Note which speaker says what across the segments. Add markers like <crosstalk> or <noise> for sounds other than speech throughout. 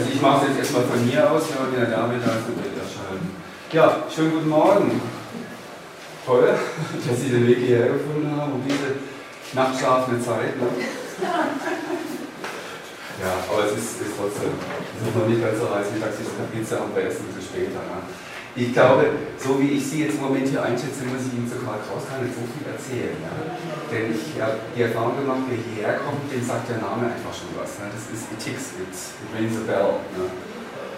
Speaker 1: Also ich mache es jetzt erstmal von mir aus, wenn der David da wird erscheinen. Ja, schönen guten Morgen. Toll, <laughs> dass Sie den Weg hierher gefunden haben um diese nachtschlafende Zeit. Ne? Ja, aber es ist, ist trotzdem, es ist noch nicht ganz so heiß, mittags ist Pizza und bei Essen ein bisschen später. Ne? Ich glaube, so wie ich Sie jetzt im Moment hier einschätze, muss ich Ihnen zu Karl gar nicht so viel erzählen. Ja? Denn ich habe die Erfahrung gemacht, wer hierher kommt, dem sagt der Name einfach schon was. Ne? Das ist It Ticks, it, it rings a bell. Ne?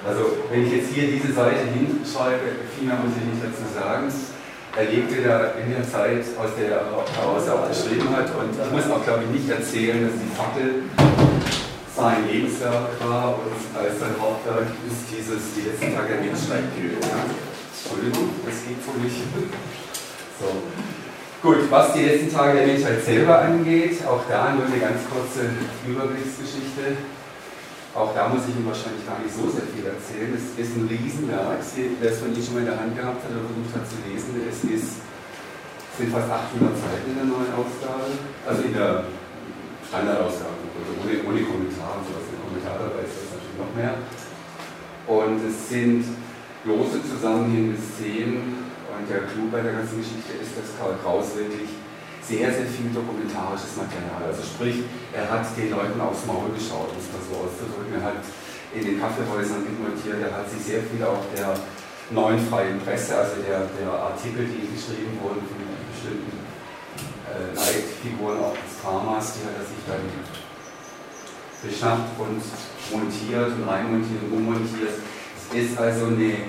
Speaker 1: Also, wenn ich jetzt hier diese Seite hinschreibe, viel mehr muss ich nicht dazu sagen. Er lebte da in der Zeit, aus der er heraus auch geschrieben hat. Und ich muss auch, glaube ich, nicht erzählen, dass die Fackel sein Lebenswerk war und als sein Hauptwerk ist dieses Die letzten Tage Menschheit gilt. Ja? Entschuldigung, das geht so nicht. So. Gut, was die letzten Tage der Menschheit selber angeht, auch da nur eine ganz kurze Überblicksgeschichte. Auch da muss ich Ihnen wahrscheinlich gar nicht so sehr viel erzählen. Es ist ein Riesenwerk. Wer es von Ihnen schon mal in der Hand gehabt hat oder versucht hat zu lesen, es ist, sind fast 800 Seiten in der neuen Ausgabe, also in der Standardausgabe ohne, ohne Kommentar und sowas. Kommentar dabei ist das natürlich noch mehr. Und es sind große zusammenhängende Szenen. Und der Clou bei der ganzen Geschichte ist, dass Karl Kraus wirklich sehr, sehr viel dokumentarisches Material. Also sprich, er hat den Leuten aufs Maul geschaut, um es mal so auszudrücken. Er hat in den Kaffeehäusern mitmontiert, er hat sich sehr viel auch der neuen freien Presse, also der, der Artikel, die geschrieben wurden von bestimmten äh, Leitfiguren auch des Karmas, die hat er sich dann beschafft und montiert und reinmontiert und ummontiert. Ist also eine,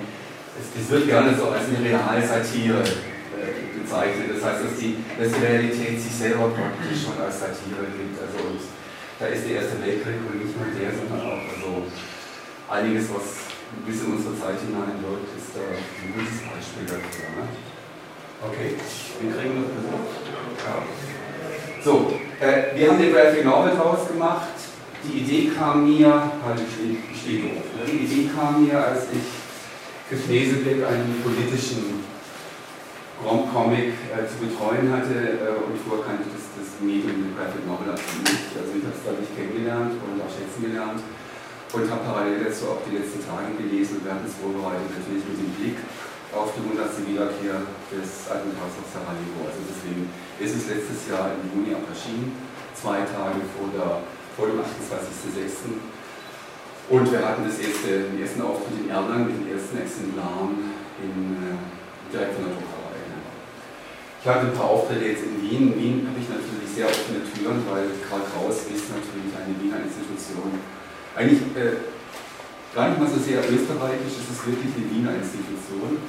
Speaker 1: es, wird gerne so als eine Realsatire äh, bezeichnet. Das heißt, dass die, dass die Realität sich selber praktisch schon als Satire gibt. Also da ist der Erste Weltkrieg und nicht nur der, sondern auch also einiges, was bis in unsere Zeit hineinwirkt, ist da ein gutes Beispiel dafür. Ne? Okay, wir kriegen noch ja. So, äh, wir haben den Graphic Novel draus gemacht die Idee kam mir, halt ich stehe doof, ne? die Idee kam mir, als ich für Kneseblick einen politischen Rom-Comic äh, zu betreuen hatte äh, und vorher kannte ich das, das Medium mit Graphic Novel nicht. Also ich habe es dadurch kennengelernt und auch schätzen gelernt und habe parallel dazu auch die letzten Tage gelesen und während des Vorbereitet natürlich mit dem Blick auf die 100. Wiederkehr des Attentats auf Sarajevo. Also deswegen ist es letztes Jahr im Juni auch erschienen, zwei Tage vor der vor dem 28.06. Und wir hatten das erste, den ersten Auftritt in Erlangen mit den ersten Exemplaren in, äh, direkt von der Druckerei. Ich hatte ein paar Auftritte jetzt in Wien. In Wien habe ich natürlich sehr offene Türen, weil Karl Kraus ist natürlich eine Wiener Institution. Eigentlich äh, gar nicht mal so sehr österreichisch, es ist wirklich eine Wiener Institution.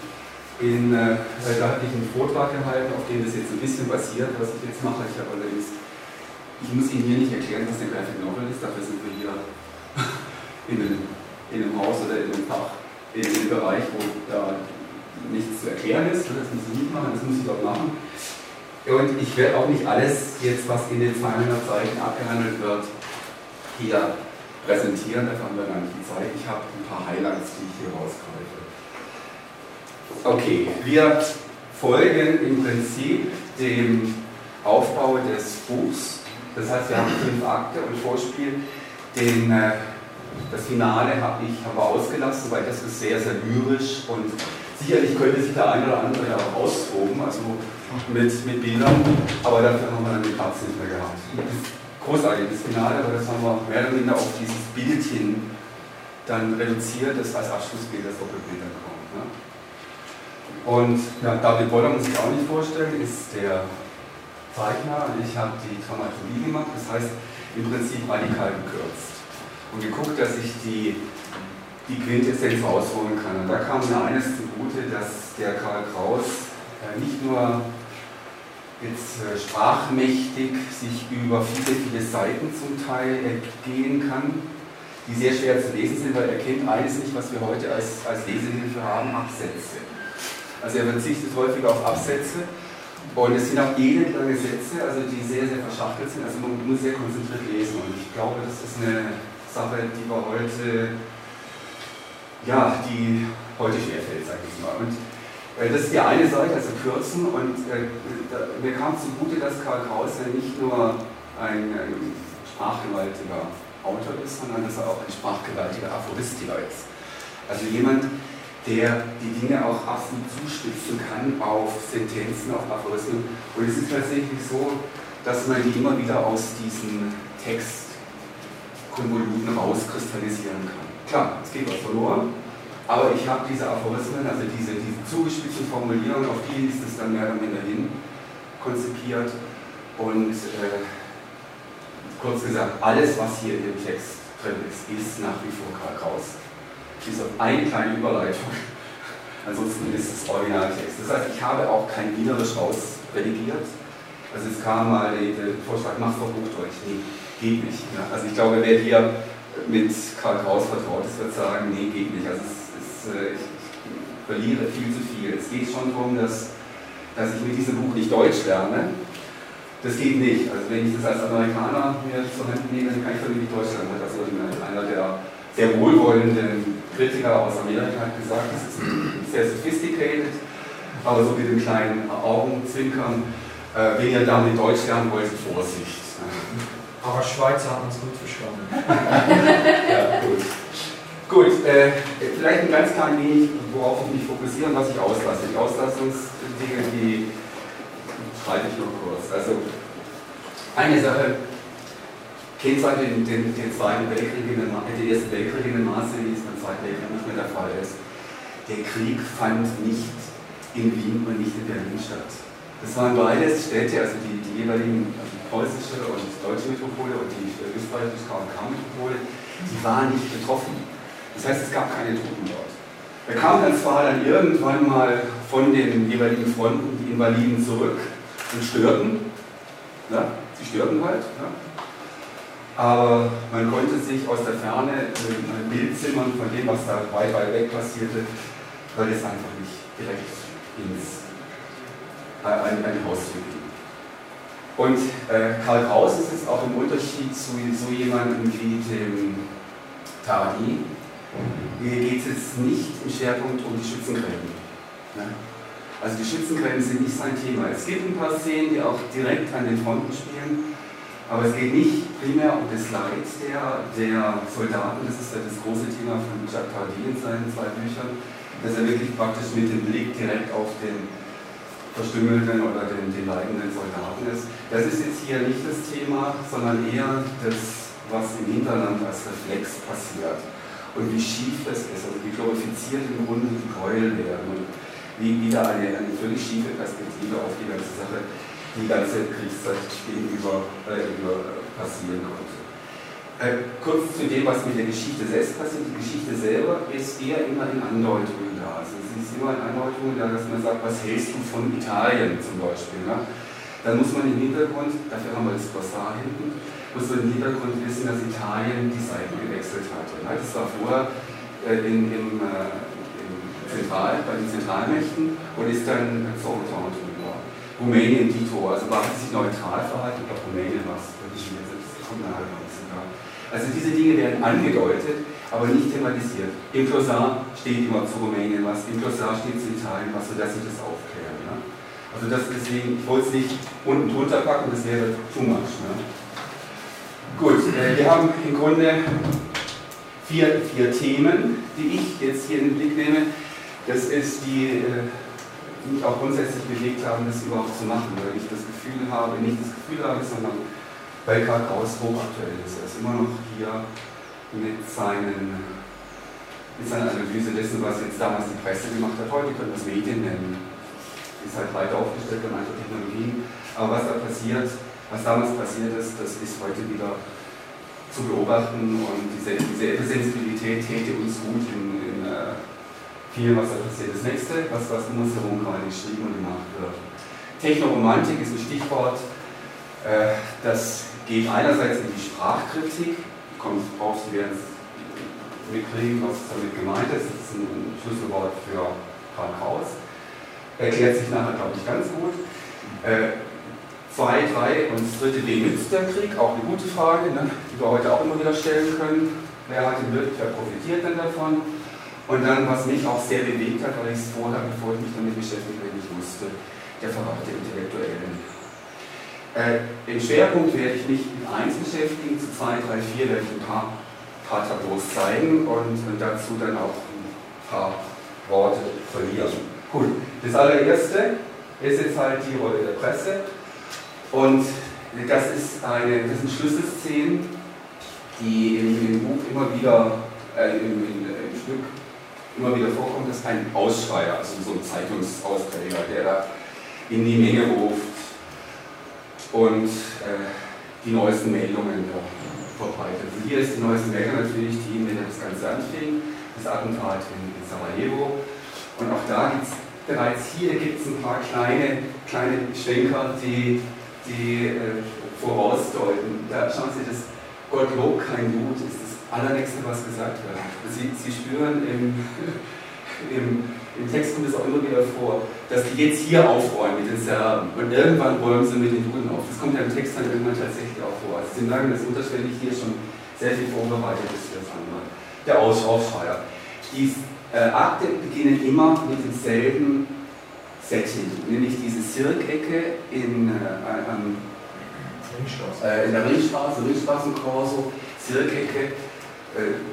Speaker 1: In, äh, da hatte ich einen Vortrag gehalten, auf dem das jetzt ein bisschen basiert, was ich jetzt mache. Ich habe allerdings ich muss Ihnen hier nicht erklären, was der Graphic Novel ist, dafür sind wir hier <laughs> in einem, in einem Haus oder in einem Fach, in einem Bereich, wo da nichts zu erklären ist. Das muss ich nicht machen, das muss ich dort machen. Und ich werde auch nicht alles jetzt, was in den 200 Seiten abgehandelt wird, hier präsentieren, dafür haben wir gar nicht die Zeit. Ich habe ein paar Highlights, die ich hier rausgreife. Okay, wir folgen im Prinzip dem Aufbau des Buchs das heißt, wir haben fünf Akte und Vorspiel. Den, äh, das Finale habe ich aber ausgelassen, weil das ist sehr, sehr lyrisch und sicherlich könnte sich der eine oder andere auch austoben, also mit, mit Bildern, aber dafür haben wir dann die Platz nicht mehr gehabt. Großartig, das Finale, aber das haben wir mehr oder weniger auf dieses Bildchen dann reduziert, das als Abschlussbild das Doppelbild dann kommt. Ne? Und ja, David Boller muss ich auch nicht vorstellen, ist der Und ich habe die Dramaturgie gemacht, das heißt im Prinzip radikal gekürzt und geguckt, dass ich die, die Quintessenz rausholen kann. Und da kam mir eines zugute, dass der Karl Kraus äh, nicht nur jetzt äh, sprachmächtig sich über viele, viele Seiten zum Teil ergehen kann, die sehr schwer zu lesen sind, weil er kennt eines nicht, was wir heute als, als Lesehilfe haben, Absätze. Also er verzichtet häufig auf Absätze und es sind auch elendlange Sätze, also die sehr, sehr verschachtelt sind. Also man muss sehr konzentriert lesen. Und ich glaube, das ist eine Sache, die wir heute, ja, die heute schwerfällt, sage ich mal. Und äh, das ist die eine Seite, also kürzen. Und äh, mir kam zugute, dass Karl Kraus ja nicht nur ein, ein sprachgewaltiger Autor ist, sondern dass er auch ein sprachgewaltiger Aphoristiker ist. Also jemand, der die Dinge auch absolut zuspitzen kann auf Sentenzen, auf Aphorismen. Und es ist tatsächlich so, dass man die immer wieder aus diesen Textkonvoluten rauskristallisieren kann. Klar, es geht was verloren, aber ich habe diese Aphorismen, also diese, diese zugespitzten Formulierungen, auf die ist es dann mehr oder minder hin konzipiert. Und äh, kurz gesagt, alles, was hier in dem Text drin ist, ist nach wie vor Karl Kraus auf eine kleine Überleitung. Ansonsten ist es Originaltext. Das heißt, ich habe auch kein Wienerisch raus redigiert. Also es kam mal der, Vorschlag, mach doch Hochdeutsch. Nee, geht nicht. Ja. Also ich glaube, wer hier mit Karl Kraus vertraut ist, wird sagen, nee, geht nicht. Also es, es, äh, ich, verliere viel zu viel. Es geht schon darum, dass, dass ich mit diesem Buch nicht Deutsch lerne. Das geht nicht. Also wenn ich das als Amerikaner mir zur Hand nehme, dann kann ich von nicht Deutsch lernen. Ist einer der sehr wohlwollenden Kritiker aus Amerika hat gesagt, das ist sehr sophisticated, aber so mit dem kleinen Augenzwinkern, äh, wenn ihr damit Deutsch lernen wollt, Vorsicht. <laughs>
Speaker 2: Aber Schweizer haben es gut verstanden. <laughs>
Speaker 1: ja, gut. Gut, äh, vielleicht ein ganz klein wenig, worauf ich mich fokussiere und was ich auslasse. Die Auslassungsdinge, die schreibe ich nur kurz. Also, eine Sache, kennzeichnet den, den, den Zweiten Weltkrieg in den, den Ersten Weltkrieg in dem Maße, wie es beim Zweiten Weltkrieg nicht mehr der Fall ist. Der Krieg fand nicht in Wien und nicht in Berlin statt. Das waren beides Städte, also die, die jeweiligen also die preußische und deutsche Metropole und die österreichische KK-Metropole, die waren nicht betroffen. Das heißt, es gab keine Truppen dort. Da kamen dann zwar dann irgendwann mal von den jeweiligen Fronten die Invaliden zurück und störten. Ja, sie störten halt. Ja aber man konnte sich aus der Ferne ein Bild zimmern von dem, was da weit, weit weg passierte, weil es einfach nicht direkt ins, äh, an die Haustür ging. Und äh, Karl Kraus ist es auch im Unterschied zu so jemandem wie dem Tardy. Hier geht es nicht im Schwerpunkt um die Schützengräben. Ne? Also die Schützengräben sind nicht sein Thema. Es gibt ein paar Szenen, die auch direkt an den Fronten spielen, aber es geht nicht primär um das Leid der, der Soldaten, das ist ja das große Thema von Jacques Tardy in seinen zwei Büchern, dass er wirklich praktisch mit dem Blick direkt auf den verstümmelten oder den, den leidenden Soldaten ist. Das ist jetzt hier nicht das Thema, sondern eher das, was im Hinterland als Reflex passiert. Und wie schief das ist, also wie glorifiziert im Grunde die Gräuel werden und wie wieder eine, eine völlig schiefe Perspektive auf die ganze Sache die ganze Kriegszeit gegenüber äh, passieren konnte. Äh, kurz zu dem, was mit der Geschichte selbst passiert. Die Geschichte selber ist eher immer in Andeutungen da. Also es ist immer in Andeutungen da, dass man sagt, was hältst du von Italien zum Beispiel. Ne? Dann muss man im Hintergrund, dafür haben wir das Glossar hinten, muss man im Hintergrund wissen, dass Italien die Seiten gewechselt hatte. Ne? Das war vorher äh, in, im, äh, im Zentral, bei den Zentralmächten und ist dann zur Entente. Rumänien Dito, also war es sich neutral verhalten, glaube Rumänien war es wirklich kommt nachher noch sogar. Also diese Dinge werden angedeutet, aber nicht thematisiert. Im Glossar steht immer zu Rumänien was, im Glossar steht zu Italien was, sodass ich das aufkläre. Ne? Also das deswegen, ich wollte es nicht unten drunter packen, das wäre too much. Ne? Gut, äh, wir haben im Grunde vier, vier Themen, die ich jetzt hier in den Blick nehme. Das ist die äh, mich auch grundsätzlich bewegt haben, das überhaupt zu machen, weil ich das Gefühl habe, nicht das Gefühl habe, sondern weil Karl Kraus hochaktuell ist. Er ist immer noch hier mit, seinen, mit seiner Analyse dessen, was jetzt damals die Presse gemacht hat. Heute können wir es Medien nennen. Ist halt weiter aufgestellt von anderen Technologien. Aber was da passiert, was damals passiert ist, das ist heute wieder zu beobachten und diese, diese Sensibilität täte uns gut in, viel, was da passiert. Das nächste, was, was um uns herum gerade geschrieben und gemacht wird. Technoromantik ist ein Stichwort, äh, das geht einerseits in die Sprachkritik, kommt raus, Sie werden es mitkriegen, was damit gemeint ist. Das ist ein Schlüsselwort für Karl Kraus. Erklärt sich nachher, glaube ich, ganz gut. Äh, zwei, drei und das dritte, wem nützt der Krieg? Auch eine gute Frage, ne, die wir heute auch immer wieder stellen können. Wer hat den Wirt, wer profitiert denn davon? Und dann, was mich auch sehr bewegt hat, weil ich es vorher, bevor ich mich damit beschäftigt habe, nicht wusste, der Verrat der Intellektuellen. Äh, Im Schwerpunkt werde ich mich mit eins beschäftigen, zu zwei, drei, vier werde ich ein paar, paar Tableaus zeigen und, und dazu dann auch ein paar Worte verlieren. Gut, das allererste ist jetzt halt die Rolle der Presse und das ist eine, das sind Schlüsselszenen, die im, im Buch immer wieder, äh, im, im, im, Stück immer wieder vorkommt. Das ist ein Ausschreier, also so ein Zeitungsausträger, der da in die Menge ruft und äh, die neuesten Meldungen verbreitet. Und hier ist die neueste Meldung natürlich die, mit der das Ganze anfing, das Attentat in, in Sarajevo. Und auch da gibt es bereits hier gibt's ein paar kleine, kleine Schwenker, die, die äh, vorausdeuten. Da schauen Sie, das Gottlob kein Blut ist allernächste, was gesagt wird. Sie, Sie spüren im, <laughs> im im Text kommt es auch immer wieder vor, dass die jetzt hier aufräumen mit den Serben und irgendwann räumen sie mit den Juden auf. Das kommt ja im Text dann irgendwann tatsächlich auch vor. Also Sie merken, dass unterschwellig hier schon sehr viel vorbereitet ist für das andere. Der Aufschreier. Die äh, Akte beginnen immer mit demselben Setting, nämlich diese Zirkecke in, äh, ähm, äh, in der Ringstraße, Ringstraßenkorso, Zirkecke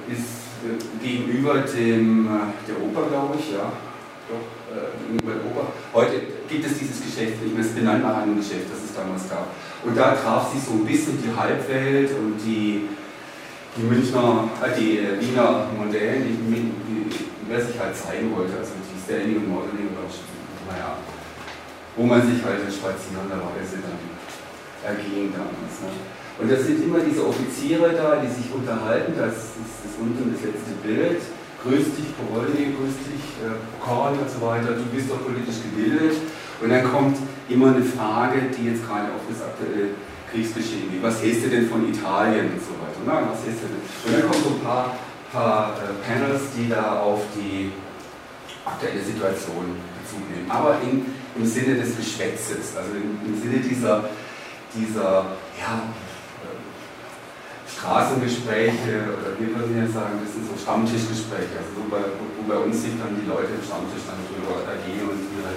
Speaker 1: ist äh, gegenüber dem, äh, der Oper, glaube ich, ja, doch, äh, in Europa. Heute gibt es dieses Geschäft nicht mehr, es benannt nach einem Geschäft, das es damals gab. Und da traf sich so ein bisschen die Halbwelt und die, die Münchner, äh, die äh, Wiener Modellen, die, die, wer sich halt zeigen wollte, also die Standing und Modeling, naja, wo man sich halt spazierenderweise dann erging damals. Ne? Und das sind immer diese Offiziere da, die sich unterhalten, das ist das unten das letzte Bild grüß dich, Borolli, grüß dich, äh, Korn und so weiter, du bist doch politisch gebildet. Und dann kommt immer eine Frage, die jetzt gerade auf das aktuelle Kriegsgeschehen geht. Was hältst du denn von Italien und so weiter? Na, was hältst du denn? Und dann kommen so ein paar, paar äh, Panels, die da auf die aktuelle Situation Bezug nehmen. Aber in, im Sinne des Geschwätzes, also im, im Sinne dieser, dieser ja, Straßengespräche oder wir würden ja sagen, das sind so Stammtischgespräche, also so bei, wo bei uns sich dann die Leute im Stammtisch dann drüber ergehen und ihre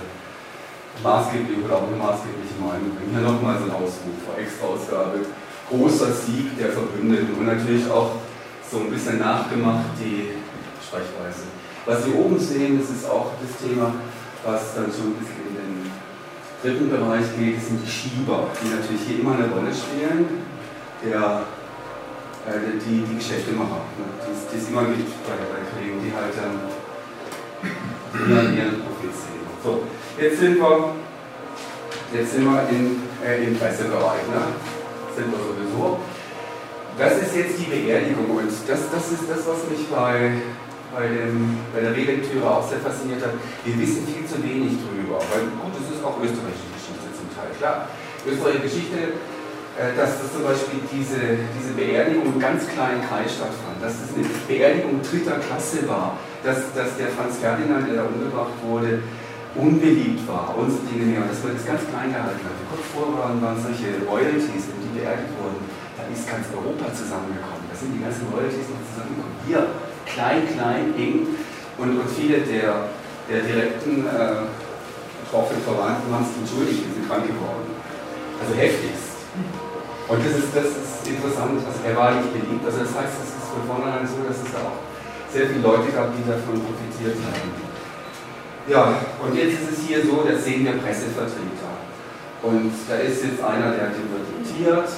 Speaker 1: maßgebliche oder auch maßgebliche Meinung bringen. Hier nochmal so ein Ausruf, Extra-Ausgabe, großer Sieg der Verbündeten und natürlich auch so ein bisschen nachgemacht die Sprechweise. Was Sie oben sehen, das ist auch das Thema, was dann schon ein bisschen dritten Bereich geht, das sind die Schieber, die natürlich hier immer eine Rolle spielen. Der äh, die, die Geschäftemacher, ne, die, es immer gibt bei, bei Kriegen, die halt ähm, immer ihren Profit sehen. So, jetzt sind wir, jetzt sind wir in, äh, im Pressebereich. Ne? Sind wir sowieso. Das ist jetzt die Beerdigung und das, das ist das, was mich bei, bei, dem, bei der Relektüre auch sehr fasziniert hat. Wir wissen viel zu wenig drüber, weil gut, es auch österreichische Geschichte zum Teil. Klar, österreichische Geschichte äh, dass das zum Beispiel diese, diese Beerdigung im ganz kleinen Kreis stattfand, dass es eine Beerdigung dritter Klasse war, dass, dass der Franz Ferdinand, der da umgebracht wurde, unbeliebt war und so Dinge mehr. Und dass man ganz klein gehalten hat. Kurz vorher waren, waren solche Royalties, wenn die beerdigt wurden, da ist ganz Europa zusammengekommen. Da sind die ganzen Royalties noch zusammengekommen. Hier, klein, klein, eng. Und, und viele der, der direkten äh, betroffenen Verwandten haben sich entschuldigt, die sind krank geworden. Also heftigst. Und das ist, das ist interessant, also er war nicht beliebt. Also das heißt, es ist von vornherein so, dass es auch sehr viele Leute gab, die davon profitiert haben. Ja, und jetzt ist es hier so, da sehen wir Pressevertreter. Und da ist jetzt einer, der diktiert.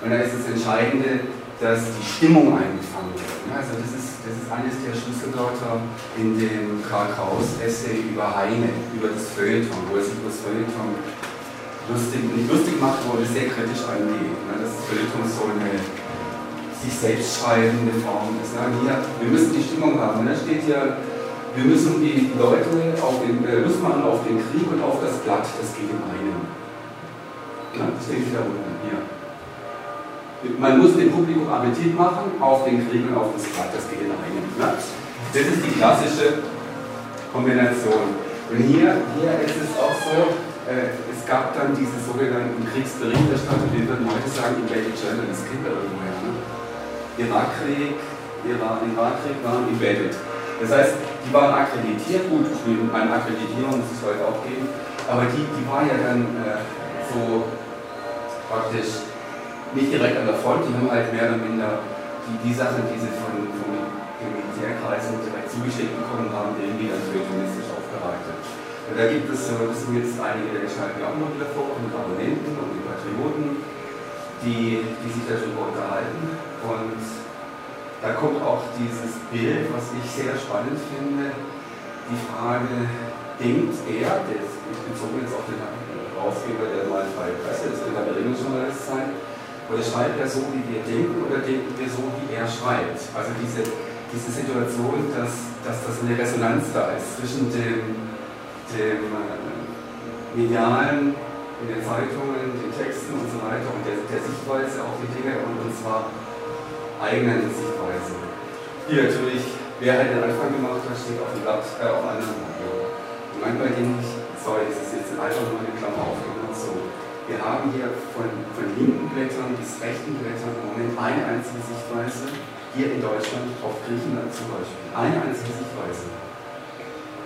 Speaker 1: Und da ist das Entscheidende, dass die Stimmung eingefangen wird. Also das ist, das ist eines der Schlüsselwörter in dem Karl Kraus Essay über Heine, über das Feuilleton, wo er sich über das Feuilleton lustig, nicht lustig macht, wo es sehr kritisch angeht. Ne? Das Feuilleton so eine sich selbst schreibende Form ist. Ne? Hier, wir müssen die Stimmung haben. Da steht ja, wir müssen die Leute auf den, äh, Lust machen auf den Krieg und auf das Blatt, das geht im einen. Ja, das steht hier unten. Hier. Man muss dem Publikum Appetit machen auf den Krieg und auf das Blatt, das geht in einem. Ja? Das ist die klassische Kombination. Und hier, hier ist es auch so, äh, es gab dann diese sogenannten Kriegsberichterstatter, die würden heute sagen, Embedded Journalists, kennt ihr irgendwoher. Ne? Irakkrieg, Irak, Irakkrieg waren embedded. Das heißt, die waren akkreditiert, gut, eine Akkreditierung muss es heute auch geben, aber die, die war ja dann äh, so praktisch nicht direkt an der Front, die haben halt mehr oder minder die, die Sachen, die sie von, von den Militärkreisen direkt zugeschickt bekommen haben, irgendwie dann feuilletonistisch aufbereitet. Und da gibt es, das sind jetzt einige der geschalten auch noch wieder vor, mit Abonnenten und die Patrioten, die, die sich darüber unterhalten. Und da kommt auch dieses Bild, was ich sehr spannend finde, die Frage, denkt er, der ist bezogen jetzt auf den Herausgeber der neuen Freie Presse, wird der Berinnungsjournalist sein, oder schreibt er so, wie wir denken, oder denken wir so, wie er schreibt? Also diese, diese Situation, dass, dass das eine Resonanz da ist zwischen dem, dem äh, medialen, in den Zeitungen, den Texten und so weiter und der, der Sichtweise auf die Dinge und, zwar eigenen Sichtweise. Hier natürlich, wer hat den Anfang gemacht hat, steht auf dem Blatt, äh, auf einem Blatt. Und manchmal denke ich, sorry, das ist jetzt einfach nur eine Klammer aufgemacht, wir haben hier von, von linken Blättern bis rechten Blättern im Moment eine einzige Sichtweise, hier in Deutschland auf Griechenland zum Beispiel. Eine einzige Sichtweise,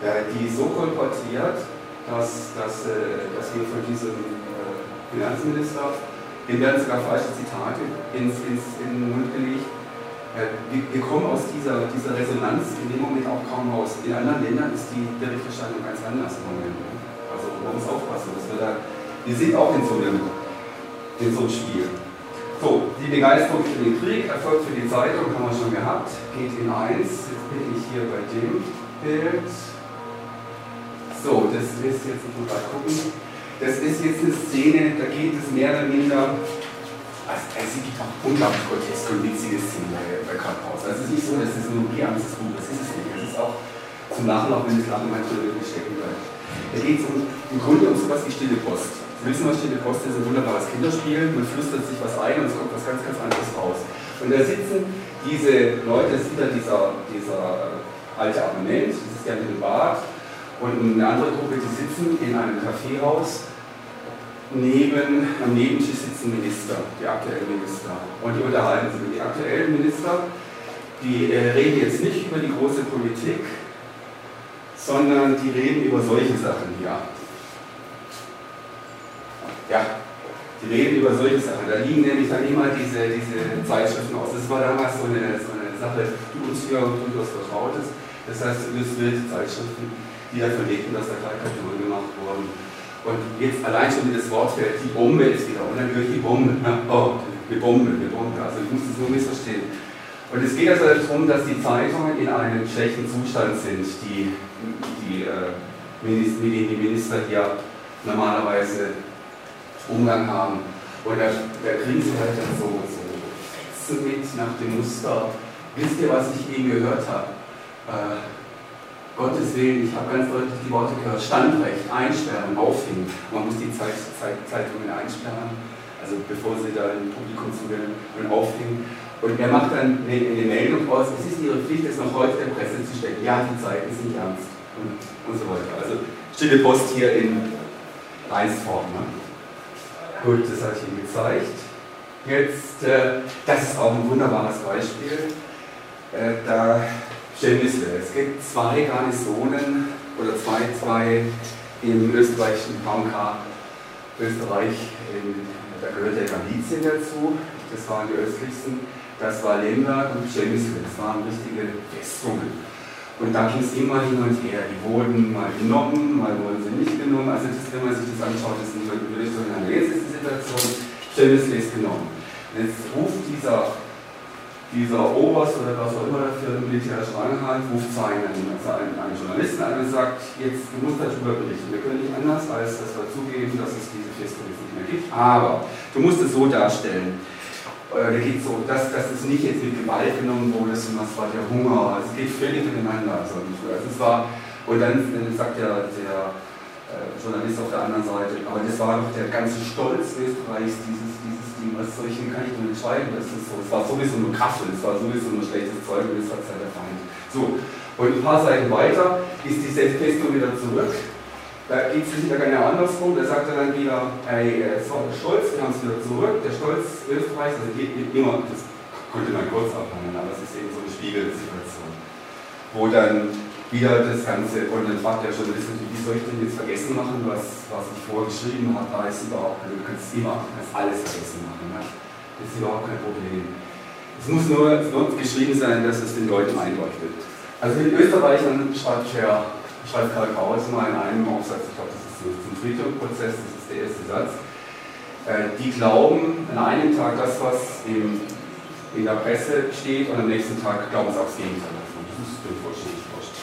Speaker 1: äh, die so kolportiert, dass, dass, äh, dass wir von diesem äh, Finanzminister, dem werden sogar falsche Zitate ins, ins, in den Mund gelegt, wir, wir, kommen aus dieser, dieser Resonanz in dem Moment auch kaum raus. In anderen Ländern ist die Berichterstattung ganz anders im Moment. Also man muss aufpassen, dass wir da wir sind auch in so einem, in so einem Spiel. So, die Begeisterung für den Krieg erfolgt für die Zeitung, haben wir schon gehabt, geht in 1. Jetzt bin ich hier bei dem Bild. So, das ist jetzt, ich muss mal gucken. Das ist jetzt eine Szene, da geht es mehr oder minder. Also, es gibt auch unglaublich groteske und witzige Szenen bei, bei Kamphaus. Also, es ist nicht so, dass es nur ein ernstes Buch das ist es nicht. Es ist auch zum Lachen, auch wenn das Lachen manchmal wirklich stecken bleibt. Da geht es um, im Grunde um sowas wie Stille Post. Wissen, was Stille Post ist, ein wunderbares Kinderspiel. Man flüstert sich was ein und es kommt was ganz, ganz anderes raus. Und da sitzen diese Leute, das ist wieder dieser, dieser alte Abonnent, das ist der mit dem Bart, und eine andere Gruppe, die sitzen in einem Kaffeehaus. Neben, am Nebentisch sitzen Minister, die aktuellen Minister. Und die unterhalten sich. Die aktuellen Minister, die äh, reden jetzt nicht über die große Politik, sondern die reden über solche Sachen hier ja, die reden über solche Sachen. Da liegen nämlich dann immer diese, diese Zeitschriften aus. Das war damals so eine, so eine Sache, die uns hier durchaus vertraut ist. Das heißt, illustrierte Zeitschriften, die dafür legten, dass da Karikaturen gemacht wurden. Und jetzt allein schon das Wort fällt, die Bombe ist wieder, und dann höre ich die Bombe. <laughs> Oh, die Bombe, die Bombe. Also ich muss das nur missverstehen. Und es geht also darum, dass die Zeitungen in einem schlechten Zustand sind, die, die, äh, mit die Minister hier normalerweise Umgang haben. Und da, da kriegen sie halt dann so, so mit nach dem Muster. Wisst ihr, was ich eben gehört habe? Äh, Gottes Willen, ich habe ganz deutlich die Worte gehört, Standrecht, einsperren, aufhängen. Man muss die Zeit, Zeit, Zeitungen einsperren, also bevor sie da im Publikum zugehen und aufhängen. Und er macht dann eine, eine Meldung raus, es ist ihre Pflicht, es noch heute der Presse zu stecken. Ja, die Zeiten sind ernst und, und so weiter. Also stille Post hier in Reinsform. Ne? Gut, das habe ich Ihnen gezeigt. Jetzt, äh, das ist auch ein wunderbares Beispiel. Äh, da stellen wir es gibt zwei Garnisonen oder zwei, zwei im österreichischen VMK Österreich, in, da gehört der Galizien dazu, das waren die östlichsten, das war Lemberg und Chemisle, das waren richtige Festungen. Und da ging es immer hin und her. Die wurden mal genommen, mal wurden sie nicht genommen. Also das, wenn man sich das anschaut, ist nicht wirklich so eine Jetzt ist die Situation, Stelles ist genommen. Jetzt ruft dieser, dieser Oberst oder was auch immer für den militärischen Ranghalt, ruft seinen, also einen, einen Journalisten an und sagt, jetzt, du musst darüber berichten. Wir können nicht anders, als dass wir zugeben, dass es diese Festung nicht mehr gibt. Aber du musst es so darstellen da geht so, dass, dass es nicht jetzt mit Gewalt genommen wurde, sondern es war der Hunger, also es geht völlig miteinander. Also, also es war, und dann, dann sagt der, der äh, Journalist auf der anderen Seite, aber das war doch der ganze Stolz Österreichs, dieses, dieses Ding, was solchen kann ich nur entscheiden, das ist so, es war sowieso nur Kaffee, es war sowieso nur schlechtes Zeug und das hat halt der Feind. So, und ein paar Seiten weiter ist die Festung wieder zurück da geht es wieder genau andersrum, da sagt er dann wieder, ey, es war der Stolz, haben es wieder zurück, der Stolz Österreichs, also geht immer, das konnte man kurz abhandeln, aber es ist eben so eine Spiegelsituation, wo dann wieder das Ganze, und dann fragt der Journalist natürlich, wie soll ich denn jetzt vergessen machen, was, was ich vorgeschrieben habe, da ist überhaupt kein, du kannst immer, du kannst alles vergessen machen, ne? das ist überhaupt kein Problem. Es muss nur, geschrieben sein, dass es den Leuten einleuchtet. Also in Österreichern schreibt, Herr, schreibt Karl Kraus mal in einem Aufsatz, ich glaube, das ist zum Friedhof-Prozess, das ist der erste Satz, äh, die glauben an einem Tag das, was in der Presse steht und am nächsten Tag glauben sie aufs Gegenteil davon. Das ist vollständig wurscht.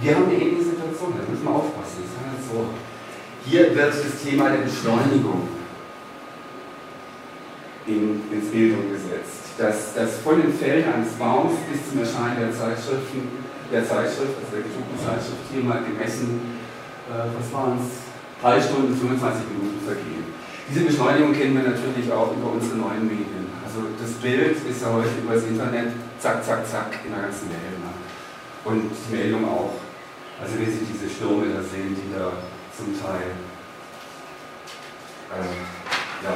Speaker 1: Wir haben eine ähnliche Situation, da müssen wir aufpassen. Das kann so. Hier wird das Thema der Beschleunigung in, ins Bild umgesetzt. Das, das von dem Feld eines Baums bis zum Erscheinen der Zeitschriften, der Zeitschrift, also der gedruckten Zeitschrift, hier mal gemessen, äh, was waren es, 3 Stunden 25 Minuten vergehen. Diese Beschleunigung kennen wir natürlich auch über unsere neuen Medien. Also das Bild ist ja heute über das Internet zack, zack, zack in der ganzen Welt. Ne? Und die Meldung auch. Also wenn Sie diese Stürme da sehen, die da zum Teil, äh, ja,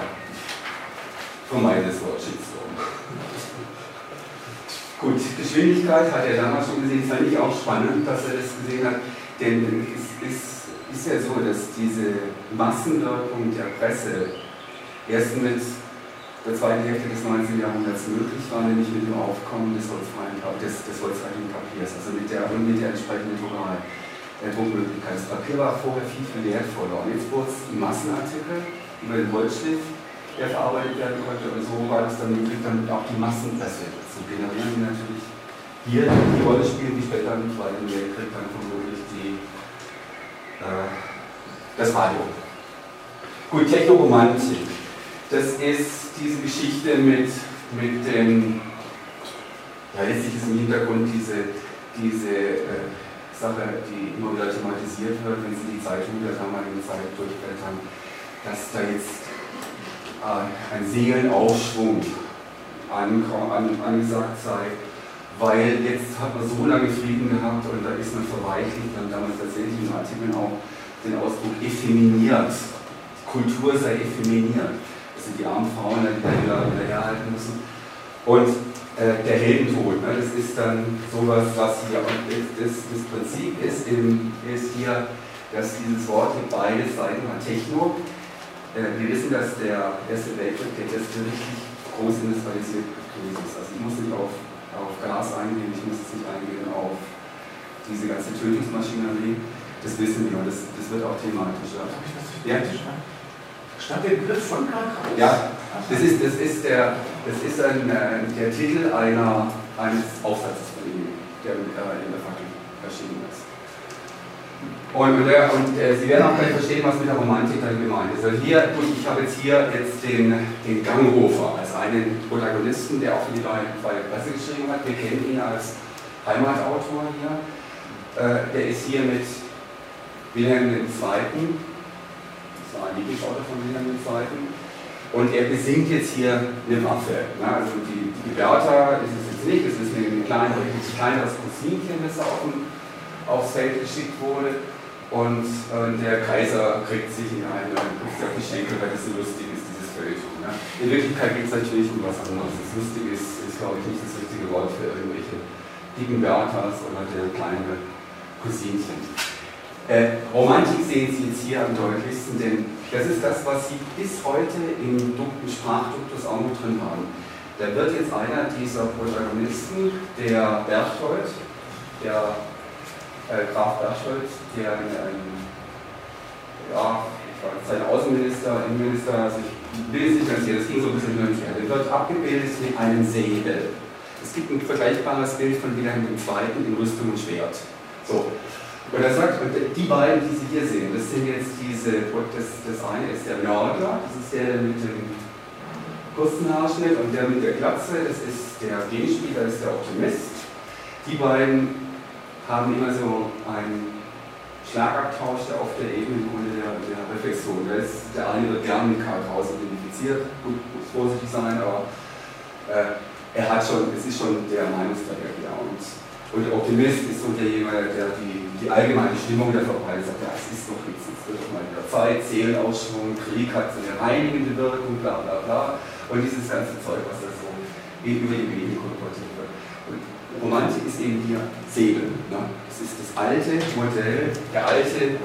Speaker 1: vermeide das Wort Shitstorm. Gut, Geschwindigkeit hat er damals schon gesehen, fand ich auch spannend, dass er das gesehen hat, denn es ist, ist ja so, dass diese Massenwirkung der Presse erst mit der zweiten Hälfte des 19. Jahrhunderts möglich war, nämlich mit dem Aufkommen des holzfreien Papiers, also mit der, mit der entsprechenden Druckerei, der Druckmöglichkeit. Das Papier war vorher viel, viel wertvoller. Und jetzt wurde es ein Massenartikel über den Holzschliff der verarbeitet werden konnte. Und so war es dann möglich, dann auch die Massenpresse zu generieren, die natürlich hier die Rolle spielen, die später im Zweiten Weltkrieg dann vermutlich die, äh, das Radio. Gut, Technoromantik. Das ist diese Geschichte mit, mit dem, ja, letztlich ist im Hintergrund diese, diese äh, Sache, die immer wieder thematisiert wird, wenn Sie die Zeitung der damaligen Zeit durchblättern, dass da jetzt äh, ein Seelenaufschwung angesagt sei, weil jetzt hat man so lange Frieden gehabt und da ist man verweichlicht und damals tatsächlich in Artikeln auch den Ausdruck effeminiert. Kultur sei effeminiert. Das sind die armen Frauen, die da wieder, wieder herhalten müssen. Und äh, der Heldentod, ne, das ist dann sowas, was hier, und das, das Prinzip ist, im, ist hier, dass dieses Wort hier beide Seiten hat. Techno äh, wir wissen, dass der Erste Weltkrieg der erste richtig groß industrialisiert gewesen ist. Also ich muss nicht auf, auf Gas eingehen, ich muss nicht eingehen auf diese ganze Tötungsmaschinerie. Das wissen wir und das, das wird auch thematisch. Ja. ja.
Speaker 3: Stand der Begriff von Kraus?
Speaker 1: Ja, das ist, das ist, der, das ist ein, äh, der Titel einer, eines Aufsatzes von ihm, der äh, in der Fackel erschienen ist. Und, äh, und äh, Sie werden auch gleich verstehen, was mit der Romantik dann gemeint ist. Also hier, gut, ich habe jetzt hier jetzt den, den Ganghofer als einen Protagonisten, der auch für die Freie Presse geschrieben hat. Wir kennen ihn als Heimatautor hier. Äh, der ist hier mit Wilhelm II. Das war ein Lieblingsautor von Wilhelm II. Und er besingt jetzt hier eine Waffe. Ne? Also die, die Bertha ist es jetzt nicht, es ist ein kleiner, kleineres Cousinchen, das da auf dem, aufs Feld geschickt wurde. Und äh, der Kaiser kriegt sich in eine auf die Schenkel, weil das so lustig ist, dieses Feuilleton. Ja. In Wirklichkeit geht es natürlich um was anderes. Das Lustige ist, ist, glaube ich, nicht das richtige Wort für irgendwelche dicken Berthas oder der kleine Cousinchen. Äh, Romantik sehen Sie jetzt hier am deutlichsten, denn das ist das, was Sie bis heute im Sprachduktus auch noch drin haben. Da wird jetzt einer dieser Protagonisten, der Berthold, der äh, Graf Berchtold, der ein, ja, sein Außenminister, Innenminister, also ich will es nicht ganz hier, das ging so ein bisschen hin und her, der wird abgebildet mit einem Säbel. Es gibt ein vergleichbares Bild von Wilhelm II. in Rüstung und Schwert. So. Und er sagt, die beiden, die Sie hier sehen, das sind jetzt diese, das, das eine ist der Mörder, das ist der mit dem kurzen Haarschnitt und der mit der Glatze, das ist der Gegenspieler, ist der Optimist. Die beiden haben immer so einen Schlagabtausch, der auf der Ebene der, der Reflexion. Da ist, der eine wird gern mit Karl Kraus identifiziert, gut, muss vorsichtig sein, aber äh, er hat schon, es ist schon der Meinungsträger hier. Und, und der Optimist ist so derjenige, der die, die allgemeine Stimmung der verbreitet, sagt, ja, es ist doch nichts, es wird doch mal wieder Zeit, Seelenausschwung, Krieg hat so eine reinigende Wirkung, bla bla bla. Und dieses ganze Zeug, was da so über die Medien kolportiert Romantik ist eben hier Säbel. Ne? Es ist das alte Modell, der alte,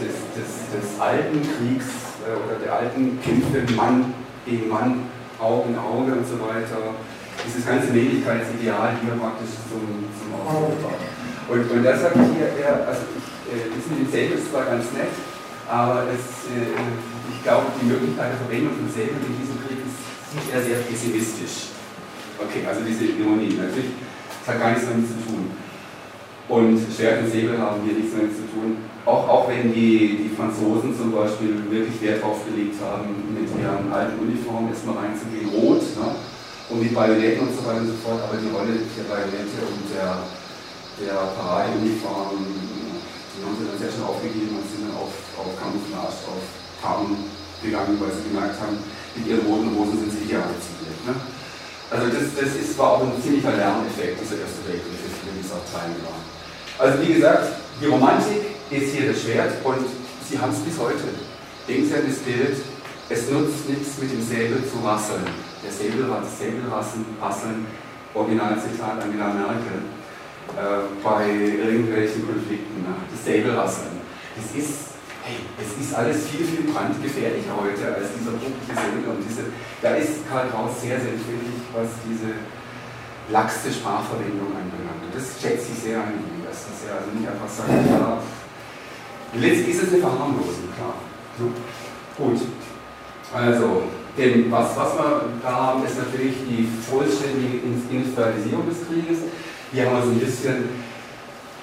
Speaker 1: des, des, des alten Kriegs äh, oder der alten Kämpfe Mann gegen Mann, Auge in Auge und so weiter. Dieses ganze Männlichkeitsideal hier praktisch zum, zum Ausdruck. Und, und das habe ich hier eher, also ich, äh, das mit dem Säbel zwar ganz nett, aber es, äh, ich glaube, die Möglichkeit der Verwendung von Säbel in diesem Krieg ist, sieht er sehr pessimistisch. Okay, also diese Ironie, natürlich, hat gar nichts damit zu tun. Und Schwert und Säbel haben hier nichts damit zu tun. Auch, auch wenn die, die Franzosen zum Beispiel wirklich Wert darauf gelegt haben, mit ihren alten Uniformen erstmal reinzugehen, rot, ne? und mit Bajonetten und so weiter und so fort, aber die Rolle der Bajonette und der, der Paradeuniform, die haben sie dann sehr schnell aufgegeben und sind dann auf, auf Camouflage, auf Tarn gegangen, weil sie gemerkt haben, mit ihren roten Hosen sind sie ziemlich. Ne? Also das, das ist, war auch ein ziemlicher Lerneffekt, dieser Erste Weltkrieg für viele dieser Teilnehmer. Also wie gesagt, die Romantik ist hier das Schwert und sie haben es bis heute. Denken Sie an das Bild, es nutzt nichts mit dem Säbel zu rasseln. Der Säbel, das Säbelrasseln, Originalzitat Angela Merkel, äh, bei irgendwelchen Konflikten, ne? das Säbelrasseln. Das ist, es ist alles viel, viel brandgefährlicher heute als dieser pumpliche Säbel. Und diese, da ist Karl Kraus sehr, sehr empfindlich, was diese laxte Sprachverwendung anbelangt. Und das schätze ich sehr an ihm, dass er also nicht einfach sagt, ja, Letztlich ist es eine Verharmlosung, klar. So. Gut. Also, denn was, was wir da haben, ist natürlich die vollständige Industrialisierung des Krieges. Hier haben wir so ein bisschen